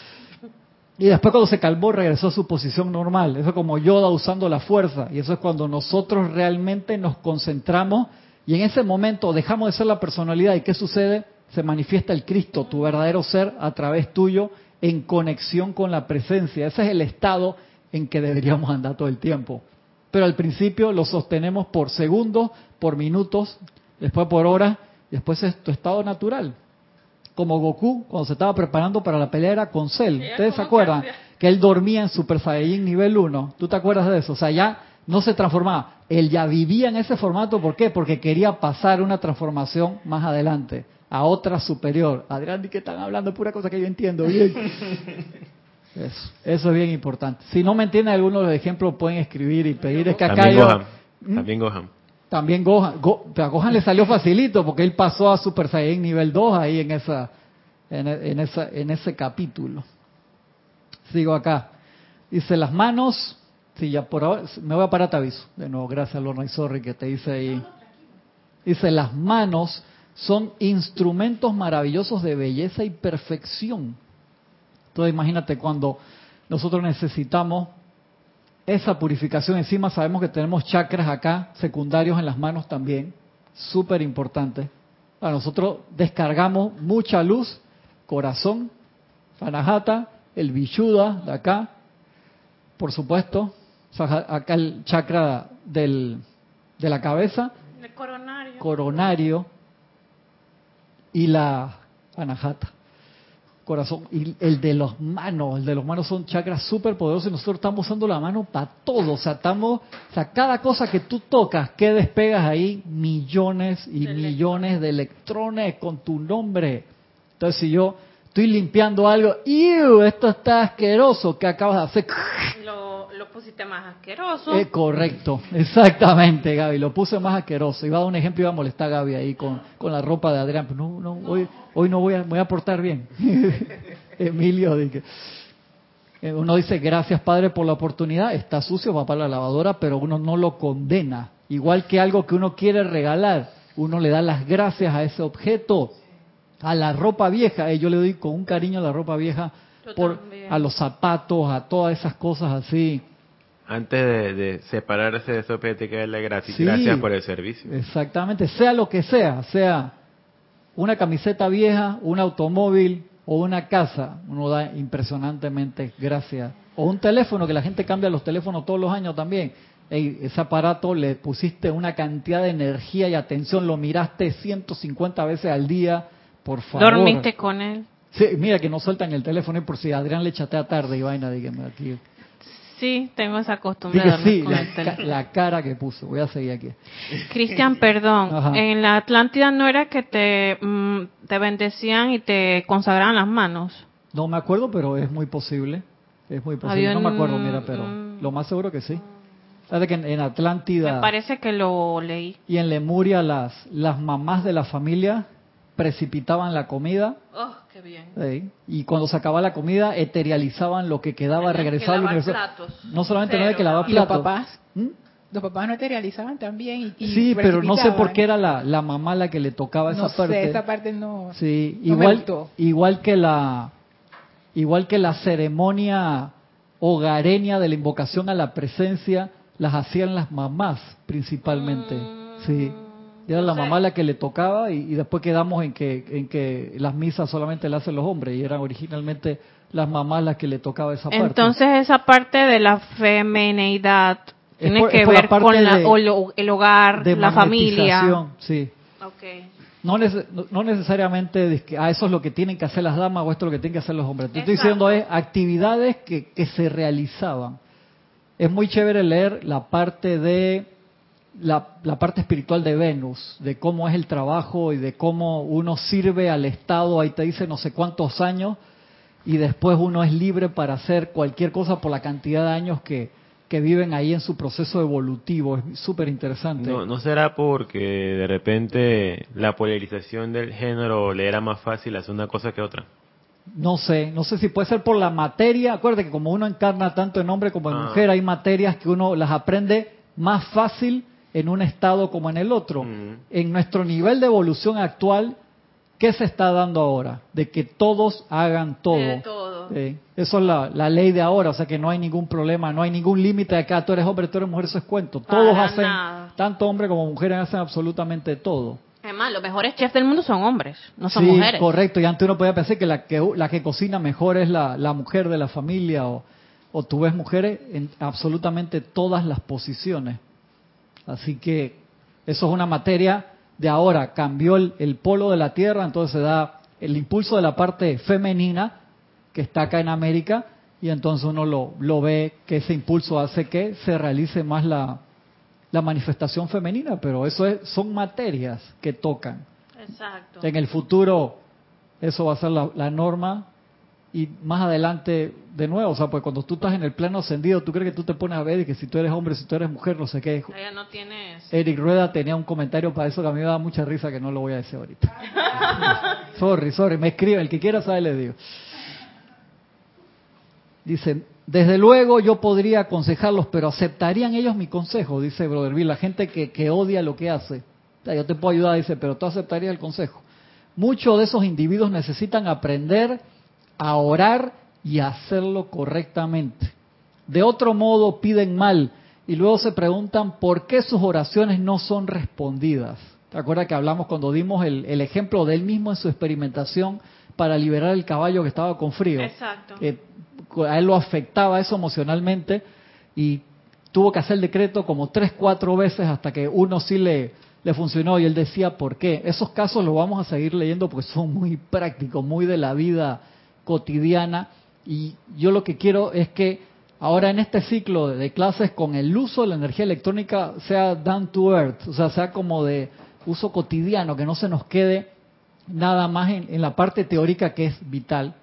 Y después cuando se calmó regresó a su posición normal. Eso es como Yoda usando la fuerza. Y eso es cuando nosotros realmente nos concentramos y en ese momento dejamos de ser la personalidad y ¿qué sucede? Se manifiesta el Cristo, tu verdadero ser, a través tuyo, en conexión con la presencia. Ese es el estado en que deberíamos andar todo el tiempo. Pero al principio lo sostenemos por segundos, por minutos, después por horas, después es tu estado natural. Como Goku, cuando se estaba preparando para la pelea con Cell. ¿Ustedes se acuerdan? Que él dormía en Super Saiyajin nivel 1. ¿Tú te acuerdas de eso? O sea, ya no se transformaba. Él ya vivía en ese formato, ¿por qué? Porque quería pasar una transformación más adelante, a otra superior. Adrián, ¿de qué están hablando? Pura cosa que yo entiendo bien. Eso, eso es bien importante. Si no me entienden algunos de los ejemplos, pueden escribir y pedir. Es que acá También Gohan. ¿Mm? También Gohan. También Gohan. a Gohan le salió facilito porque él pasó a Super Saiyan nivel 2 ahí en, esa, en, en, esa, en ese capítulo. Sigo acá. Dice, las manos Sí, ya por ahora me voy a parar, te aviso. De nuevo, gracias Lorna y sorry que te dice ahí. Dice, las manos son instrumentos maravillosos de belleza y perfección. Entonces imagínate cuando nosotros necesitamos esa purificación, encima sabemos que tenemos chakras acá, secundarios en las manos también, súper importante. nosotros descargamos mucha luz, corazón, fanajata, el bichuda de acá, por supuesto, acá el chakra del, de la cabeza, coronario. coronario y la anahata. corazón. Y el de los manos, el de los manos son chakras súper poderosos y nosotros estamos usando la mano para todo. O sea, estamos, o sea, cada cosa que tú tocas, que despegas ahí, millones y De millones de electrones con tu nombre. Entonces, si yo estoy limpiando algo, ¡Ew! Esto está asqueroso, ¿qué acabas de hacer? Lo, lo pusiste más asqueroso. Eh, correcto, exactamente, Gaby. Lo puse más asqueroso. Iba a dar un ejemplo, iba a molestar a Gaby ahí con, con la ropa de Adrián. Pero no, no, hoy, hoy no voy a, voy a portar bien. Emilio, dije. Eh, Uno dice, gracias Padre por la oportunidad, está sucio, va para la lavadora, pero uno no lo condena. Igual que algo que uno quiere regalar, uno le da las gracias a ese objeto, a la ropa vieja. Eh, yo le doy con un cariño a la ropa vieja, por, a los zapatos, a todas esas cosas así. Antes de, de separarse de eso, hay que darle gracias. Sí. Gracias por el servicio. Exactamente, sea lo que sea, sea una camiseta vieja, un automóvil o una casa, uno da impresionantemente gracias. O un teléfono, que la gente cambia los teléfonos todos los años también. Ey, ese aparato le pusiste una cantidad de energía y atención, lo miraste 150 veces al día, por favor. Dormiste con él. Sí, mira que no sueltan el teléfono y por si Adrián le chatea tarde y vaina, dígame aquí. Sí, tengo esa costumbre de sí, con la, el ca- teléfono. la cara que puso. Voy a seguir aquí. Cristian, perdón. Ajá. En la Atlántida no era que te, mm, te bendecían y te consagraban las manos. No me acuerdo, pero es muy posible. Es muy posible. Había No me acuerdo, mira, pero lo más seguro que sí. Sabes que en, en Atlántida Me parece que lo leí. y en Lemuria las, las mamás de la familia precipitaban la comida Oh, qué bien. ¿sí? y cuando se acababa la comida eterializaban lo que quedaba, regresaba al universo. platos. No solamente no había Cero, que lavar Y los platos. papás, ¿Mm? los papás no te realizaban también. Y, y Sí, pero no sé por qué era la, la mamá la que le tocaba esa No parte. sé, esa parte no. Sí, no igual, que la igual que la ceremonia hogareña de la invocación a la presencia las hacían las mamás principalmente. Sí. Era la mamá la que le tocaba y, y después quedamos en que en que las misas solamente las hacen los hombres y eran originalmente las mamás las que le tocaba esa parte. Entonces esa parte de la femineidad Es tiene por- que la ver con la- de- o lo- el hogar, de la familia. sí. Okay. No, nece- no- no necesariamente que, ah, eso es lo que tienen que hacer las damas o esto es lo que tienen que hacer los hombres. Te estoy diciendo es actividades que, que se realizaban. Es muy chévere leer la parte de la, la parte espiritual de Venus, de cómo es el trabajo y de cómo uno sirve al Estado, ahí te dice no sé cuántos años, y después uno es libre para hacer cualquier cosa por la cantidad de años que, que viven ahí en su proceso evolutivo. Es súper interesante. No, ¿No será porque de repente la polarización del género le era más fácil hacer una cosa que otra? No sé, no sé si puede ser por la materia. Acuérdate que como uno encarna tanto en hombre como en Ah. mujer, hay materias que uno las aprende más fácil en un estado como en el otro. En nuestro nivel de evolución actual, ¿qué se está dando ahora? De que todos hagan todo. De todo. Sí. Eso es la, la ley de ahora, o sea que no hay ningún problema, no hay ningún límite de acá, tú eres hombre, tú eres mujer, eso es cuento. Todos Para hacen, nada. tanto hombre como mujeres hacen absolutamente todo. Además, los mejores chefs del mundo son hombres, no son sí, mujeres. correcto. Y antes uno podía pensar que la que, la que cocina mejor es la, la mujer de la familia o, o tú ves mujeres en absolutamente todas las posiciones. Así que eso es una materia de ahora. Cambió el, el polo de la Tierra, entonces se da el impulso de la parte femenina que está acá en América y entonces uno lo, lo ve que ese impulso hace que se realice más la, la manifestación femenina, pero eso es, son materias que tocan. Exacto. En el futuro eso va a ser la, la norma y más adelante de nuevo, o sea, pues cuando tú estás en el plano ascendido, tú crees que tú te pones a ver y que si tú eres hombre, si tú eres mujer, no sé qué. Ella no tienes. Eric Rueda tenía un comentario para eso que a mí me da mucha risa que no lo voy a decir ahorita. sorry, sorry, me escribe, el que quiera sabe le digo. Dice, desde luego yo podría aconsejarlos, pero ¿aceptarían ellos mi consejo? Dice Brother Bill, la gente que, que odia lo que hace. O sea, yo te puedo ayudar, dice, pero tú aceptarías el consejo. Muchos de esos individuos necesitan aprender a orar y a hacerlo correctamente. De otro modo piden mal y luego se preguntan por qué sus oraciones no son respondidas. ¿Te acuerdas que hablamos cuando dimos el, el ejemplo de él mismo en su experimentación para liberar el caballo que estaba con frío? Exacto. Eh, a él lo afectaba eso emocionalmente y tuvo que hacer el decreto como tres, cuatro veces hasta que uno sí le, le funcionó y él decía por qué. Esos casos los vamos a seguir leyendo porque son muy prácticos, muy de la vida cotidiana. Y yo lo que quiero es que ahora en este ciclo de, clases con el uso de la energía electrónica sea down to earth, o sea, sea como de uso cotidiano, que no se nos quede nada más en, la parte teórica que es vital,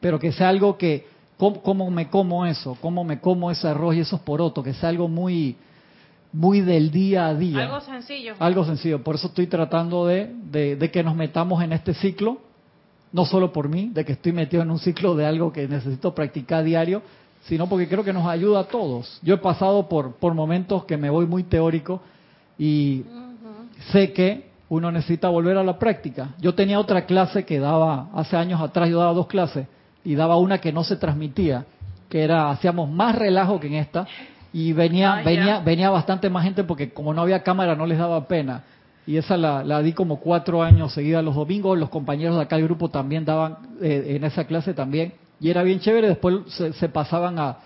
pero que sea algo que, ¿cómo, me como eso? ¿Cómo me como ese arroz y esos porotos? Que sea algo muy muy del día a día. Algo sencillo. Algo sencillo. Por eso estoy tratando de, de, que nos metamos en este ciclo, no solo por mí, de que estoy metido en un ciclo de algo que necesito practicar diario, sino porque creo que nos ayuda a todos. Yo he pasado por, por momentos que me voy muy teórico y sé que uno necesita volver a la práctica. Yo tenía otra clase que daba, hace años atrás yo daba dos clases y daba una que no se transmitía, que era, hacíamos más relajo que en esta, y venía, ah, venía, venía bastante más gente porque como no había cámara no les daba pena. Y esa la, di como cuatro años seguida los domingos. Los compañeros de acá del grupo también daban eh, en esa clase también. Y era bien chévere. Después se, pasaban a,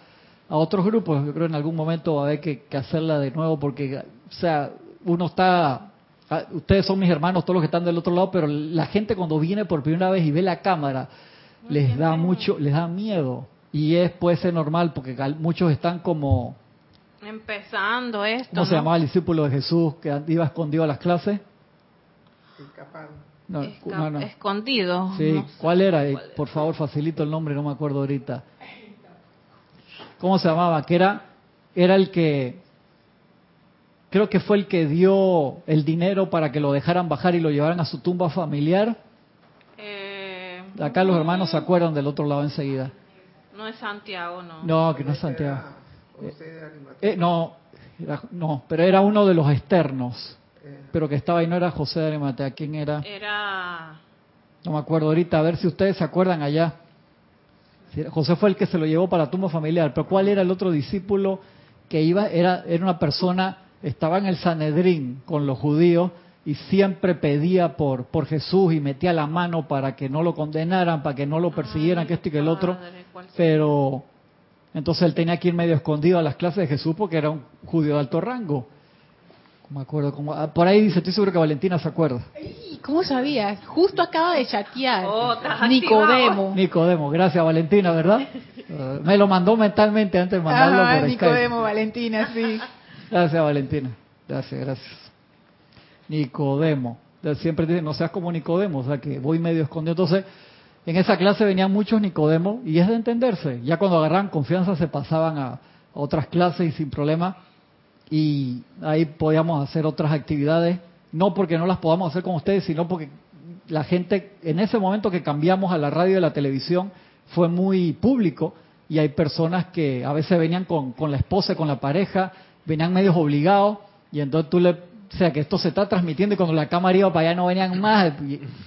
a, otros grupos. Yo creo en algún momento va a haber que, hacerla de nuevo porque, o sea, uno está... Ah, ustedes son mis hermanos, todos los que están del otro lado, pero la gente cuando viene por primera vez y ve la cámara, les da mucho, les da miedo. Y es, puede ser normal porque muchos están como Empezando esto. ¿Cómo se llamaba el discípulo de Jesús que iba escondido a las clases? No, Escondido. Sí, ¿cuál era? Por favor, facilito el nombre, no me acuerdo ahorita. ¿Cómo se llamaba? Que era, era el que, creo que fue el que dio el dinero para que lo dejaran bajar y lo llevaran a su tumba familiar. Eh, Acá los hermanos se acuerdan del otro lado enseguida. No es Santiago, no. No, que no es Santiago. Eh, no, no, pero era uno de los externos. Eh. Pero que estaba ahí no era José de Arimatea. ¿Quién era? Era. No me acuerdo ahorita. A ver si ustedes se acuerdan allá. José fue el que se lo llevó para la tumba familiar. Pero ¿cuál era el otro discípulo que iba? Era, era una persona, estaba en el Sanedrín con los judíos y siempre pedía por, por Jesús y metía la mano para que no lo condenaran, para que no lo persiguieran, que esto y que el otro. Pero entonces él tenía que ir medio escondido a las clases de Jesús porque era un judío de alto rango. Me acuerdo, como, ah, por ahí dice, estoy seguro que Valentina se acuerda. ¿Cómo sabías? Justo acaba de chatear. Oh, Nicodemo. Nicodemo, gracias Valentina, ¿verdad? Uh, me lo mandó mentalmente antes de mandarlo Ajá, por Nicodemo, Valentina, sí. Gracias Valentina, gracias, gracias. Nicodemo. Siempre dice, no seas como Nicodemo, o sea que voy medio escondido. Entonces, en esa clase venían muchos Nicodemos y es de entenderse. Ya cuando agarraban confianza se pasaban a, otras clases y sin problema. Y ahí podíamos hacer otras actividades, no porque no las podamos hacer con ustedes, sino porque la gente, en ese momento que cambiamos a la radio y a la televisión, fue muy público y hay personas que a veces venían con, con la esposa, con la pareja, venían medios obligados y entonces tú le o sea, que esto se está transmitiendo y cuando la cámara iba para allá no venían más.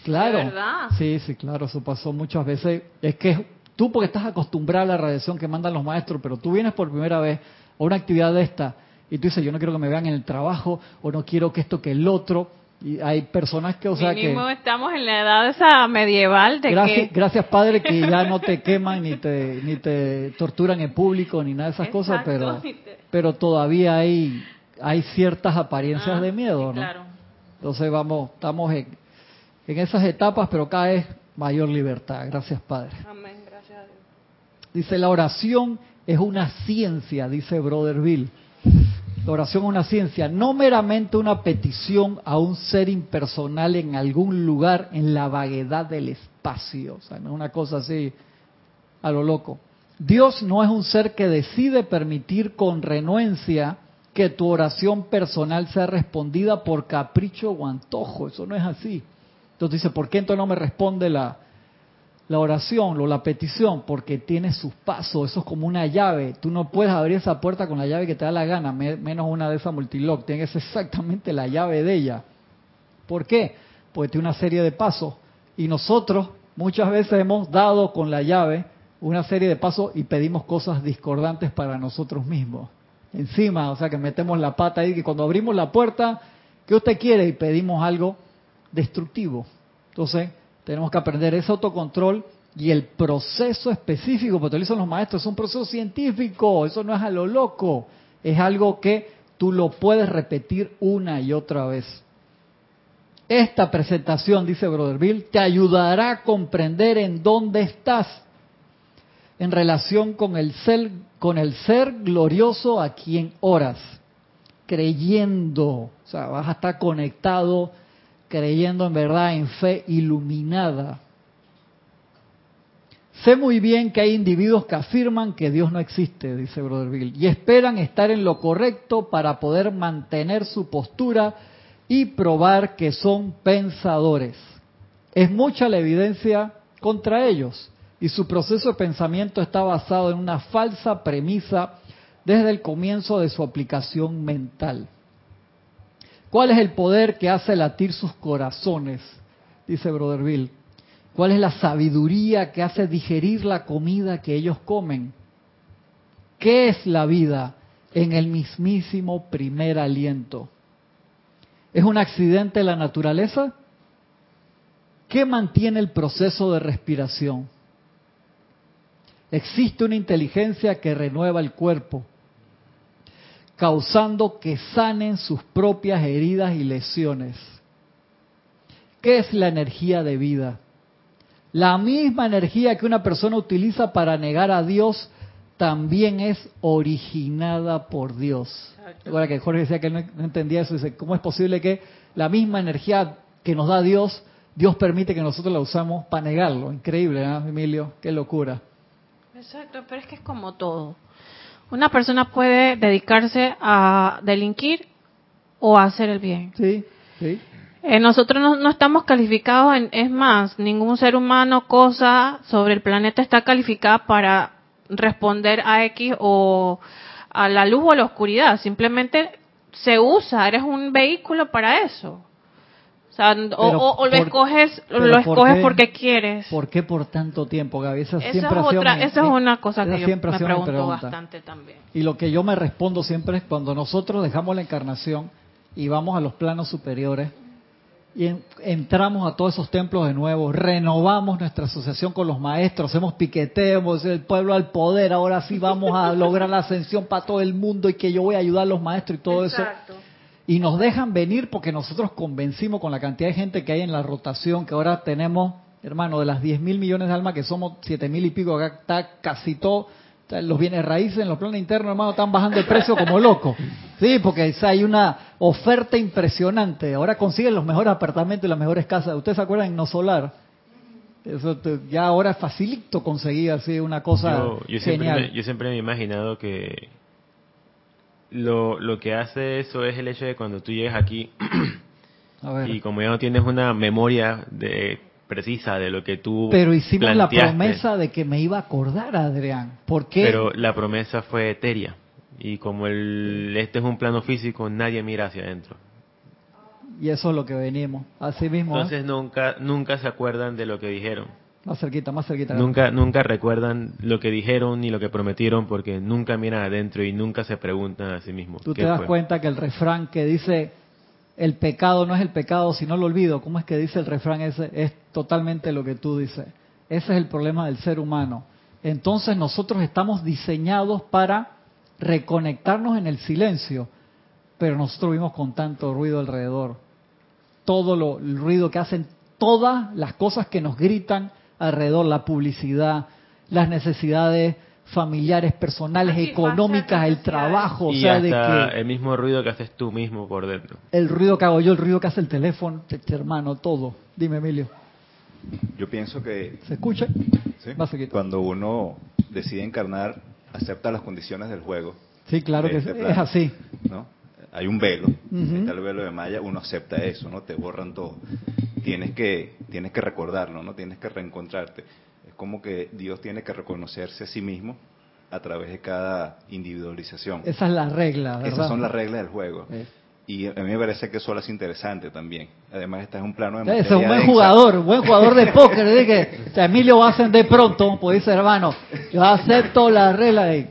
claro. verdad? Sí, sí, claro, eso pasó muchas veces. Es que tú porque estás acostumbrado a la radiación que mandan los maestros, pero tú vienes por primera vez a una actividad de esta y tú dices, yo no quiero que me vean en el trabajo o no quiero que esto que el otro. Y hay personas que, o sea, que... estamos en la edad esa medieval de gracias, Gracias, Padre, que ya no te queman ni te, ni te torturan en público ni nada de esas cosas, pero, pero todavía hay hay ciertas apariencias ah, de miedo, ¿no? Claro. Entonces vamos, estamos en, en esas etapas, pero cada vez mayor libertad. Gracias, Padre. Amén, gracias a Dios. Dice, la oración es una ciencia, dice Brother Bill. La oración es una ciencia, no meramente una petición a un ser impersonal en algún lugar en la vaguedad del espacio. O sea, no es una cosa así a lo loco. Dios no es un ser que decide permitir con renuencia que tu oración personal sea respondida por capricho o antojo. Eso no es así. Entonces dice, ¿por qué entonces no me responde la, la oración o la petición? Porque tiene sus pasos, eso es como una llave. Tú no puedes abrir esa puerta con la llave que te da la gana, menos una de esas multilock. Tienes exactamente la llave de ella. ¿Por qué? Porque tiene una serie de pasos. Y nosotros muchas veces hemos dado con la llave una serie de pasos y pedimos cosas discordantes para nosotros mismos encima, o sea que metemos la pata ahí, que cuando abrimos la puerta, ¿qué usted quiere? Y pedimos algo destructivo. Entonces, tenemos que aprender ese autocontrol y el proceso específico, lo dicen los maestros, es un proceso científico, eso no es a lo loco, es algo que tú lo puedes repetir una y otra vez. Esta presentación, dice Brother te ayudará a comprender en dónde estás en relación con el ser, con el ser glorioso a quien oras, creyendo, o sea, vas a estar conectado, creyendo en verdad, en fe iluminada. Sé muy bien que hay individuos que afirman que Dios no existe, dice Brother y esperan estar en lo correcto para poder mantener su postura y probar que son pensadores. Es mucha la evidencia contra ellos y su proceso de pensamiento está basado en una falsa premisa desde el comienzo de su aplicación mental. ¿Cuál es el poder que hace latir sus corazones? Dice Brother Bill. ¿Cuál es la sabiduría que hace digerir la comida que ellos comen? ¿Qué es la vida en el mismísimo primer aliento? ¿Es un accidente de la naturaleza? ¿Qué mantiene el proceso de respiración? Existe una inteligencia que renueva el cuerpo, causando que sanen sus propias heridas y lesiones. ¿Qué es la energía de vida? La misma energía que una persona utiliza para negar a Dios también es originada por Dios. Ahora que Jorge decía que no entendía eso, dice, ¿cómo es posible que la misma energía que nos da Dios, Dios permite que nosotros la usamos para negarlo? Increíble, ¿no, Emilio? Qué locura. Exacto, pero es que es como todo. Una persona puede dedicarse a delinquir o a hacer el bien. Sí, sí. Eh, nosotros no, no, estamos calificados, en, es más, ningún ser humano, cosa sobre el planeta está calificada para responder a X o a la luz o a la oscuridad. Simplemente se usa, eres un vehículo para eso. O, sea, o, o, lo escoges, lo escoges porque quieres. ¿Por qué por tanto tiempo, Gaby? Esa, esa siempre es, otra, mi- esa es una cosa que yo me pregunto pregunta. bastante también. Y lo que yo me respondo siempre es cuando nosotros dejamos la encarnación y vamos a los planos superiores y en- entramos a todos esos templos de nuevo, renovamos nuestra asociación con los maestros, hacemos piqueteos, el pueblo al poder, ahora sí vamos a lograr la ascensión para todo el mundo y que yo voy a ayudar a los maestros y todo eso. Y nos dejan venir porque nosotros convencimos con la cantidad de gente que hay en la rotación, que ahora tenemos, hermano, de las 10 mil millones de almas que somos 7 mil y pico, acá está casi todo, los bienes raíces en los planes internos, hermano, están bajando el precio como locos. Sí, porque hay una oferta impresionante. Ahora consiguen los mejores apartamentos y las mejores casas. ¿Ustedes se acuerdan en No Solar? Eso te- ya ahora es facilito conseguir así una cosa Yo, yo siempre genial. me, yo siempre me he imaginado que lo, lo que hace eso es el hecho de cuando tú llegas aquí y como ya no tienes una memoria de, precisa de lo que tú Pero hicimos la promesa de que me iba a acordar, Adrián. ¿Por qué? Pero la promesa fue etérea. Y como el, este es un plano físico, nadie mira hacia adentro. Y eso es lo que venimos. Así mismo. ¿eh? Entonces nunca, nunca se acuerdan de lo que dijeron. Más cerquita, más cerquita. Nunca, nunca recuerdan lo que dijeron ni lo que prometieron porque nunca miran adentro y nunca se preguntan a sí mismos. Tú ¿qué te das fue? cuenta que el refrán que dice el pecado no es el pecado, sino lo olvido. ¿Cómo es que dice el refrán ese? Es totalmente lo que tú dices. Ese es el problema del ser humano. Entonces nosotros estamos diseñados para reconectarnos en el silencio, pero nosotros vivimos con tanto ruido alrededor. Todo lo, el ruido que hacen todas las cosas que nos gritan alrededor, la publicidad, las necesidades familiares, personales, económicas, el trabajo, o sea, de que el mismo ruido que haces tú mismo por dentro. el ruido que hago yo, el ruido que hace el teléfono, este hermano, todo. Dime, Emilio, Yo pienso que ¿se escucha? ¿sí? Cuando uno decide encarnar, acepta las condiciones del juego, Sí, claro que este es, así. ¿no? Hay un velo, Ujú. está el velo de Maya, uno acepta eso, ¿no? Te borran todo. Tienes que, tienes que recordarlo, ¿no? Tienes que reencontrarte. Es como que Dios tiene que reconocerse a sí mismo a través de cada individualización. Esa es la regla, ¿verdad? Esas son las reglas del juego. Y a mí me parece que eso hace interesante también. Además, está en un plano de Ese es materia un buen densa. jugador, buen jugador de póker. O sea, Emilio va a ascender pronto, pues dice, hermano, yo acepto la regla y...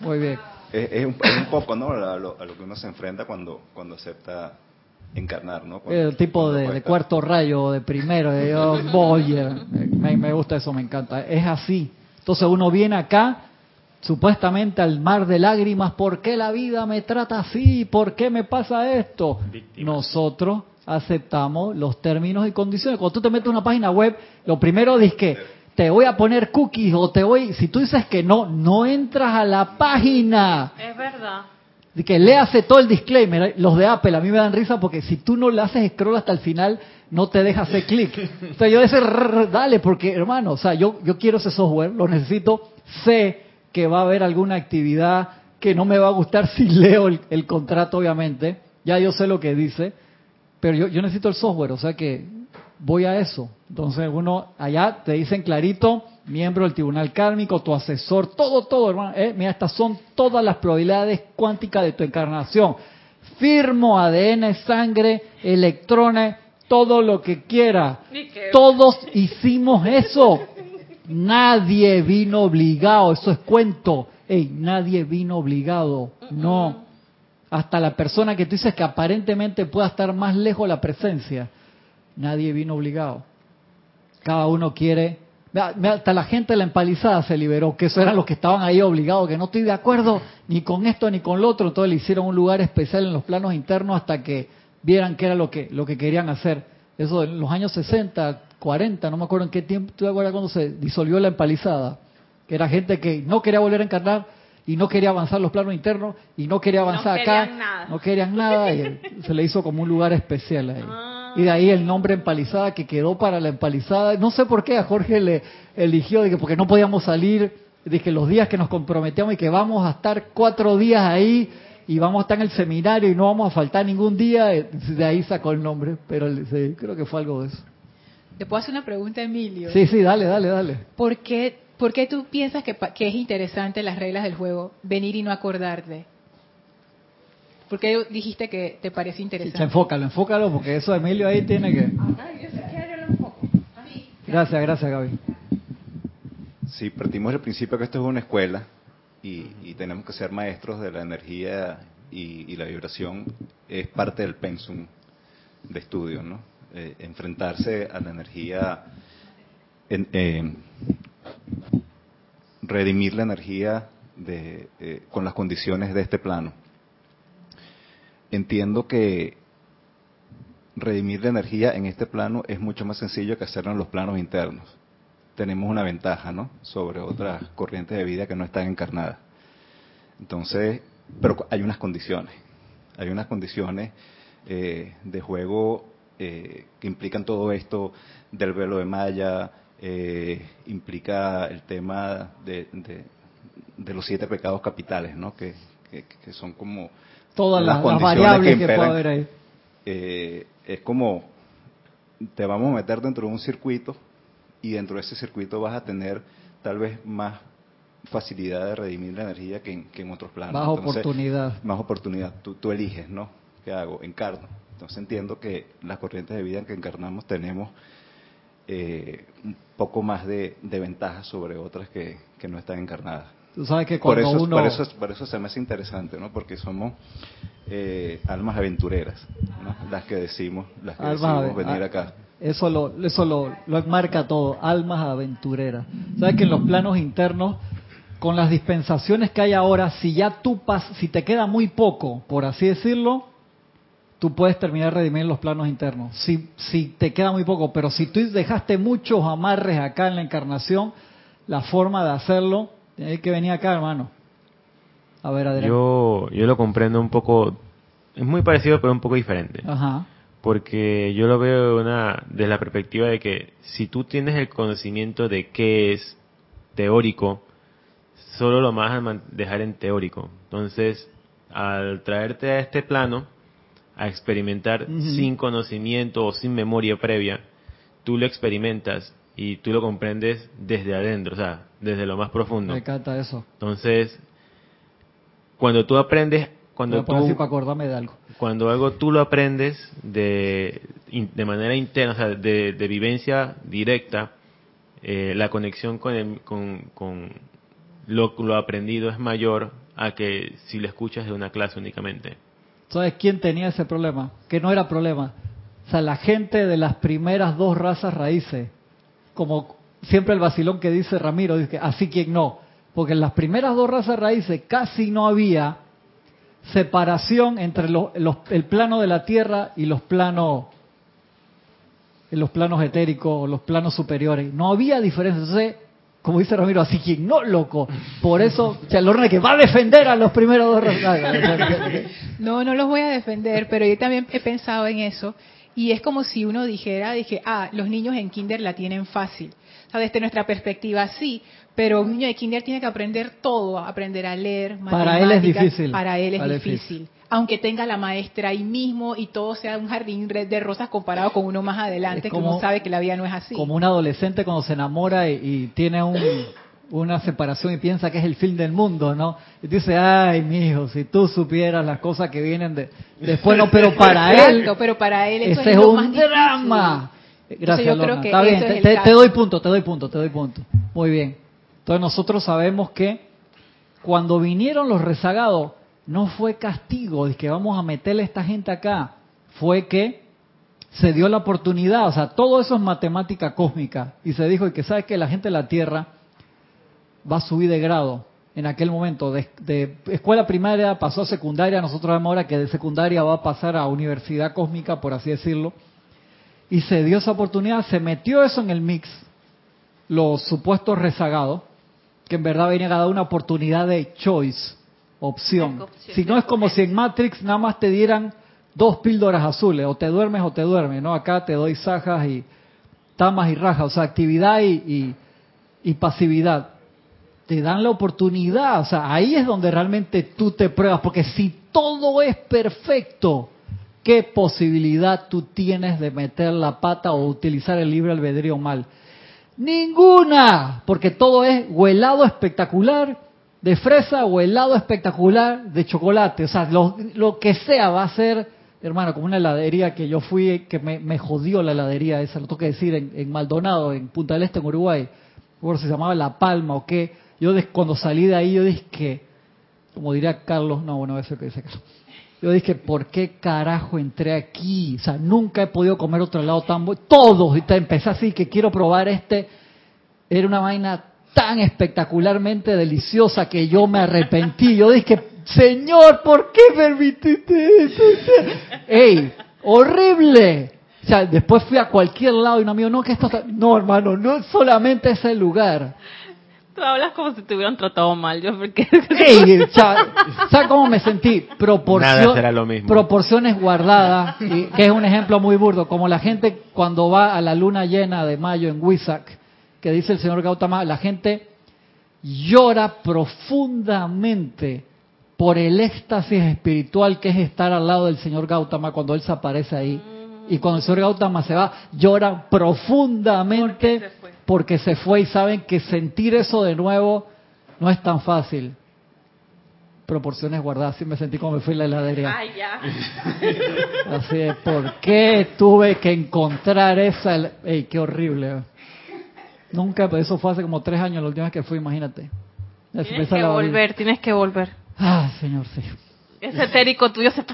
Muy bien. Es, es un, es un poco ¿no? a, lo, a lo que uno se enfrenta cuando, cuando acepta encarnar, ¿no? Cuando- El tipo de, cuarto rayo, de primero, de yo, Boyer. Me, me gusta eso, me encanta. Es así. Entonces uno viene acá, supuestamente al mar de lágrimas, ¿por qué la vida me trata así? ¿Por qué me pasa esto? Víctima. Nosotros aceptamos los términos y condiciones. Cuando tú te metes en una página web, lo primero es que te voy a poner cookies o te voy, si tú dices que no, no entras a la página. Es verdad. De que léase todo el disclaimer. Los de Apple a mí me dan risa porque si tú no le haces scroll hasta el final, no te deja hacer clic. O sea, yo ese dale, porque hermano, o sea, yo, yo quiero ese software, lo necesito, sé que va a haber alguna actividad que no me va a gustar si leo el, el contrato, obviamente. Ya yo sé lo que dice, pero yo, yo necesito el software, o sea que voy a eso. Entonces uno allá te dicen clarito, miembro del tribunal kármico, tu asesor, todo, todo, hermano. Eh, mira, estas son todas las probabilidades cuánticas de tu encarnación. Firmo ADN, sangre, electrones, todo lo que quiera. Todos hicimos eso. Nadie vino obligado, eso es cuento. Ey, nadie vino obligado. No. Hasta la persona que tú dices que aparentemente pueda estar más lejos de la presencia Nadie vino obligado. Cada uno quiere. Hasta la gente de la empalizada se liberó, que eso eran los que estaban ahí obligados, que no estoy de acuerdo ni con esto ni con lo otro. Entonces le hicieron un lugar especial en los planos internos hasta que vieran qué era lo que, lo que querían hacer. Eso en los años 60, 40, no me acuerdo en qué tiempo, ¿tú te acuerdas cuando se disolvió la empalizada? Que era gente que no quería volver a encarnar y no quería avanzar los planos internos y no quería avanzar acá. Nada. No querían nada y se le hizo como un lugar especial ahí. Ah. Y de ahí el nombre empalizada que quedó para la empalizada. No sé por qué a Jorge le eligió, de que porque no podíamos salir, de que los días que nos comprometíamos y que vamos a estar cuatro días ahí y vamos a estar en el seminario y no vamos a faltar ningún día, eh, de ahí sacó el nombre, pero creo que fue algo de eso. ¿Te puedo hacer una pregunta, Emilio? Sí, sí, dale, dale, dale. ¿Por qué, por qué tú piensas que, que es interesante las reglas del juego venir y no acordarte? ¿Por qué dijiste que te parece interesante? enfócalo, enfócalo, porque eso Emilio ahí tiene que... Gracias, gracias Gaby. Sí, partimos del principio que esto es una escuela y, tenemos que ser maestros de la energía y, la vibración es parte del pensum de estudio, ¿no? Eh, enfrentarse a la energía, en, redimir la energía de, eh, con las condiciones de este plano entiendo que redimir la energía en este plano es mucho más sencillo que hacerlo en los planos internos. Tenemos una ventaja, ¿no? Sobre otras corrientes de vida que no están encarnadas. Entonces, pero hay unas condiciones. Hay unas condiciones eh, de juego eh, que implican todo esto del velo de malla, eh, implica el tema de, los siete pecados capitales, ¿no? que son como todas las, variables que, puede haber ahí. Eh, es como te vamos a meter dentro de un circuito y dentro de ese circuito vas a tener tal vez más facilidad de redimir la energía que en, otros planos. Más oportunidad. Más oportunidad. Tú, tú eliges, ¿no? ¿Qué hago? Encarno. Entonces entiendo que las corrientes de vida en que encarnamos tenemos eh, un poco más de, de ventaja sobre otras que no están encarnadas sabes que cuando por eso, uno... Por eso, por eso se me hace interesante, ¿no? Porque somos eh, almas aventureras, ¿no? Las que decimos, las que decimos venir acá. Eso lo, eso lo, lo enmarca todo, almas aventureras. Sabes que en los planos internos, con las dispensaciones que hay ahora, si ya tú pas, si te queda muy poco, por así decirlo, tú puedes terminar de redimir los planos internos. Si, si te queda muy poco, pero si tú dejaste muchos amarres acá en la encarnación, la forma de hacerlo Tienes que venir acá, hermano. A ver, Adrián. Yo, yo lo comprendo un poco, es muy parecido, pero un poco diferente. Ajá. Porque yo lo veo una, desde la perspectiva de que si tú tienes el conocimiento de qué es teórico, solo lo vas a dejar en teórico. Entonces, al traerte a este plano, a experimentar sin conocimiento o sin memoria previa, tú lo experimentas y tú lo comprendes desde adentro, o sea, desde lo más profundo. Me encanta eso. Entonces, cuando tú aprendes, cuando tú, para acordarme de algo. Cuando algo tú lo aprendes de, de manera interna, o sea, de, vivencia directa, eh, la conexión con, con, lo, lo aprendido es mayor a que si lo escuchas de una clase únicamente. ¿Sabes quién tenía ese problema? Que no era problema. O sea, la gente de las primeras dos razas raíces como siempre el vacilón que dice Ramiro, dice así quien no, porque en las primeras dos razas raíces casi no había separación entre el plano de la tierra y los planos los planos etéricos o los planos superiores. No había diferencia. Entonces, como dice Ramiro, así que no, loco. Por eso, Chalorne que va a defender a los primeros dos No, no los voy a defender, pero yo también he pensado en eso. Y es como si uno dijera, dije, ah, los niños en kinder la tienen fácil. Sea, desde nuestra perspectiva sí, pero un niño de kinder tiene que aprender todo, aprender a leer, Para él es difícil. Para él es difícil. Aunque tenga la maestra ahí mismo y todo sea un jardín de rosas comparado con uno más adelante, que uno sabe que la vida no es así. Como un adolescente cuando se enamora y, tiene una separación y piensa que es el fin del mundo, ¿no? Y dice, ay, mi hijo, si tú supieras las cosas que vienen de, después, no, pero para él, pero para él ese es, un drama. Gracias, Lorna. Está bien, te, doy punto, te doy punto, te doy punto. Muy bien. Entonces nosotros sabemos que cuando vinieron los rezagados, no fue castigo de que vamos a meterle a esta gente acá, fue que se dio la oportunidad, o sea, todo eso es matemática cósmica, y se dijo y que sabes que la gente de la Tierra va a subir de grado en aquel momento, de, de, escuela primaria pasó a secundaria, nosotros vemos ahora que de secundaria va a pasar a universidad cósmica, por así decirlo, y se dio esa oportunidad, se metió eso en el mix, los supuestos rezagados, que en verdad venía a dar una oportunidad de choice, opción. Si no es como si en Matrix nada más te dieran dos píldoras azules, o te duermes o te duermes, ¿no? Acá te doy sajas y tamas y rajas, o sea, actividad y, y, pasividad. Te dan la oportunidad, o sea, ahí es donde realmente tú te pruebas, porque si todo es perfecto, ¿qué posibilidad tú tienes de meter la pata o utilizar el libre albedrío mal? Ninguna, porque todo es o helado espectacular de fresa o helado espectacular de chocolate. O sea, lo, que sea va a ser, hermano, como una heladería que yo fui, que me, jodió la heladería esa, lo tengo que decir, en, Maldonado, en Punta del Este, en Uruguay. Por se llamaba La Palma o qué. Yo cuando salí de ahí, yo dije que, como diría Carlos, no, bueno, eso que dice Carlos. Yo dije, ¿por qué carajo entré aquí? O sea, nunca he podido comer otro helado tan bueno. Todos, y empecé así, que quiero probar este. Era una vaina tan espectacularmente deliciosa que yo me arrepentí. Yo dije, Señor, ¿por qué permitiste eso? ¡Ey! ¡Horrible! O sea, después fui a cualquier lado y un amigo, no, que esto está... No, hermano, no solamente ese lugar. Tú hablas como si te hubieran tratado mal, yo porque... ¿Sabes cómo me sentí? Proporciones guardadas, y, que es un ejemplo muy burdo, como la gente cuando va a la luna llena de mayo en Huizac, que dice el señor Gautama, la gente llora profundamente por el éxtasis espiritual que es estar al lado del señor Gautama cuando él se aparece ahí. Y cuando el señor Gautama se va, llora profundamente porque se fue y saben que sentir eso de nuevo no es tan fácil. Proporciones guardadas, sí me sentí como me fui a la heladería. Ay, ya. Así es, ¿por qué tuve que encontrar esa? ¡Ey, qué horrible! Nunca, pues eso fue hace como tres años la última vez que fui, imagínate. Tienes que volver, tienes que volver. Ah, señor, sí. Ese etérico tuyo se...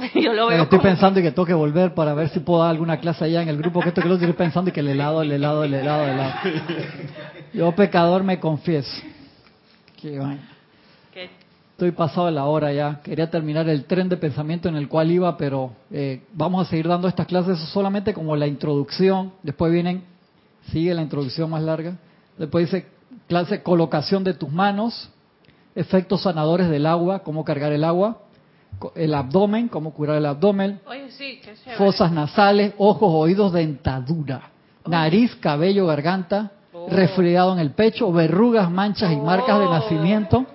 Yo lo veo Estoy pensando y que tengo que volver para ver si puedo dar alguna clase allá en el grupo. Que esto que lo estoy pensando y que el helado, el helado, el helado, el helado. Yo pecador me confieso. Qué Estoy pasado de la hora ya. Quería terminar el tren de pensamiento en el cual iba, pero eh, vamos a seguir dando estas clases solamente como la introducción. Después vienen, sigue la introducción más larga. Después dice clase colocación de tus manos, efectos sanadores del agua, cómo cargar el agua el abdomen, cómo curar el abdomen, fosas nasales, ojos, oídos, dentadura, nariz, cabello, garganta, oh. resfriado en el pecho, verrugas, manchas y marcas de oh. nacimiento,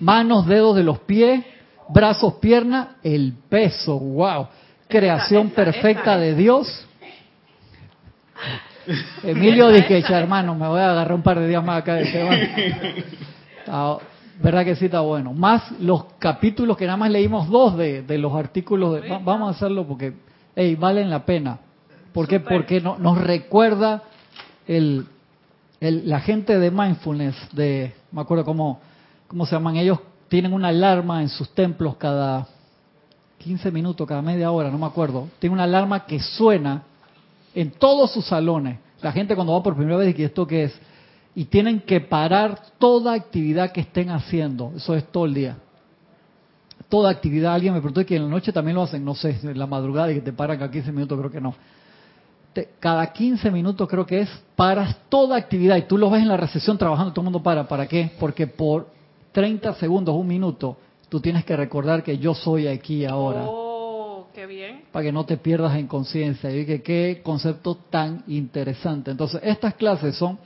manos, dedos de los pies, brazos, piernas, el peso, wow, creación perfecta de Dios. Emilio dije, hermano, me voy a agarrar un par de días más acá de este ¿Verdad que sí está bueno? Más los capítulos que nada más leímos dos de, los artículos. De, vamos a hacerlo porque hey, valen la pena. ¿Por qué? Porque no, nos recuerda el, la gente de mindfulness, de, me acuerdo cómo, cómo se llaman, ellos tienen una alarma en sus templos cada 15 minutos, cada media hora, no me acuerdo. Tiene una alarma que suena en todos sus salones. La gente cuando va por primera vez dice, ¿esto qué es? Y tienen que parar toda actividad que estén haciendo. Eso es todo el día. Toda actividad. Alguien me preguntó que en la noche también lo hacen, no sé, en la madrugada y que te paran cada 15 minutos, creo que no. cada 15 minutos creo que es, paras toda actividad y tú lo ves en la recesión trabajando, todo el mundo para. ¿Para qué? Porque por 30 segundos, un minuto, tú tienes que recordar que yo soy aquí ahora. Oh, qué bien. Para que no te pierdas en conciencia. Y que qué concepto tan interesante. Entonces, estas clases son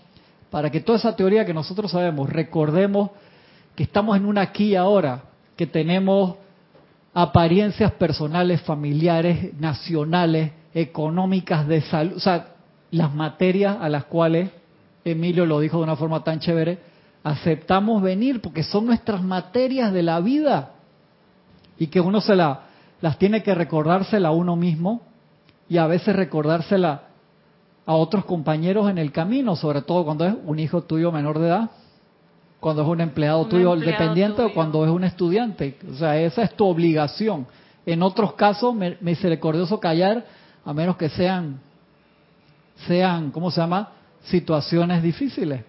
para que toda esa teoría que nosotros sabemos, recordemos que estamos en una aquí y ahora, que tenemos apariencias personales, familiares, nacionales, económicas, de salud, o sea, las materias a las cuales Emilio lo dijo de una forma tan chévere, aceptamos venir porque son nuestras materias de la vida y que uno se la, las tiene que recordársela a uno mismo y a veces recordársela a otros compañeros en el camino, sobre todo cuando es un hijo tuyo menor de edad, cuando es un empleado tuyo dependiente o cuando es un estudiante. O sea, esa es tu obligación. En otros casos, me, misericordioso callar, a menos que sean, sean, ¿cómo se llama? Situaciones difíciles.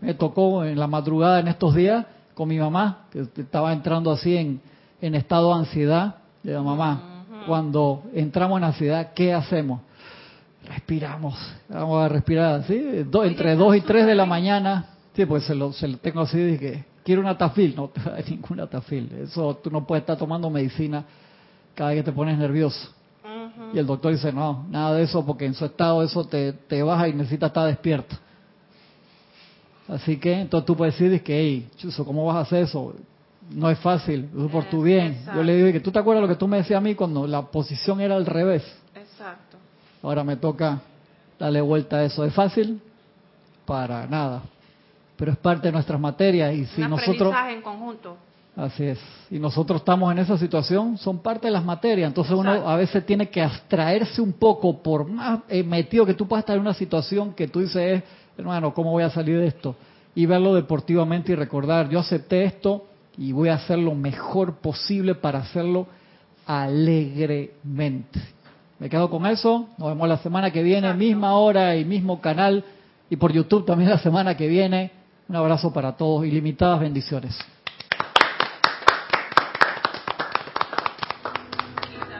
Me tocó en la madrugada en estos días con mi mamá, que estaba entrando así en, en estado de ansiedad. De la mamá, cuando entramos en ansiedad, ¿qué hacemos? Respiramos. Vamos a respirar así, entre 2 y 3 de la mañana Sí, pues se lo, se lo tengo así que quiero una tafil. No te va a dar ninguna tafil. Eso tú no puedes estar tomando medicina cada vez que te pones nervioso. Y el doctor dice, no, nada de eso, porque en su estado eso te, te baja y necesitas estar despierto. Así que entonces tú puedes decir que, hey, Chuso, ¿cómo vas a hacer eso? No es fácil, es por tu bien. Yo le digo que tú te acuerdas lo que tú me decías a mí cuando la posición era al revés. Ahora me toca darle vuelta a eso. ¿Es fácil? Para nada pero es parte de nuestras materias y si Un nosotros en conjunto. así es y nosotros estamos en esa situación son parte de las materias entonces uno a veces tiene que abstraerse un poco por más eh, metido que tú puedas estar en una situación que tú dices hermano cómo voy a salir de esto y verlo deportivamente y recordar yo acepté esto y voy a hacer lo mejor posible para hacerlo alegremente me quedo con eso. Nos vemos la semana que viene misma hora y mismo canal. Y por YouTube también la semana que viene. Un abrazo para todos. Y limitadas bendiciones.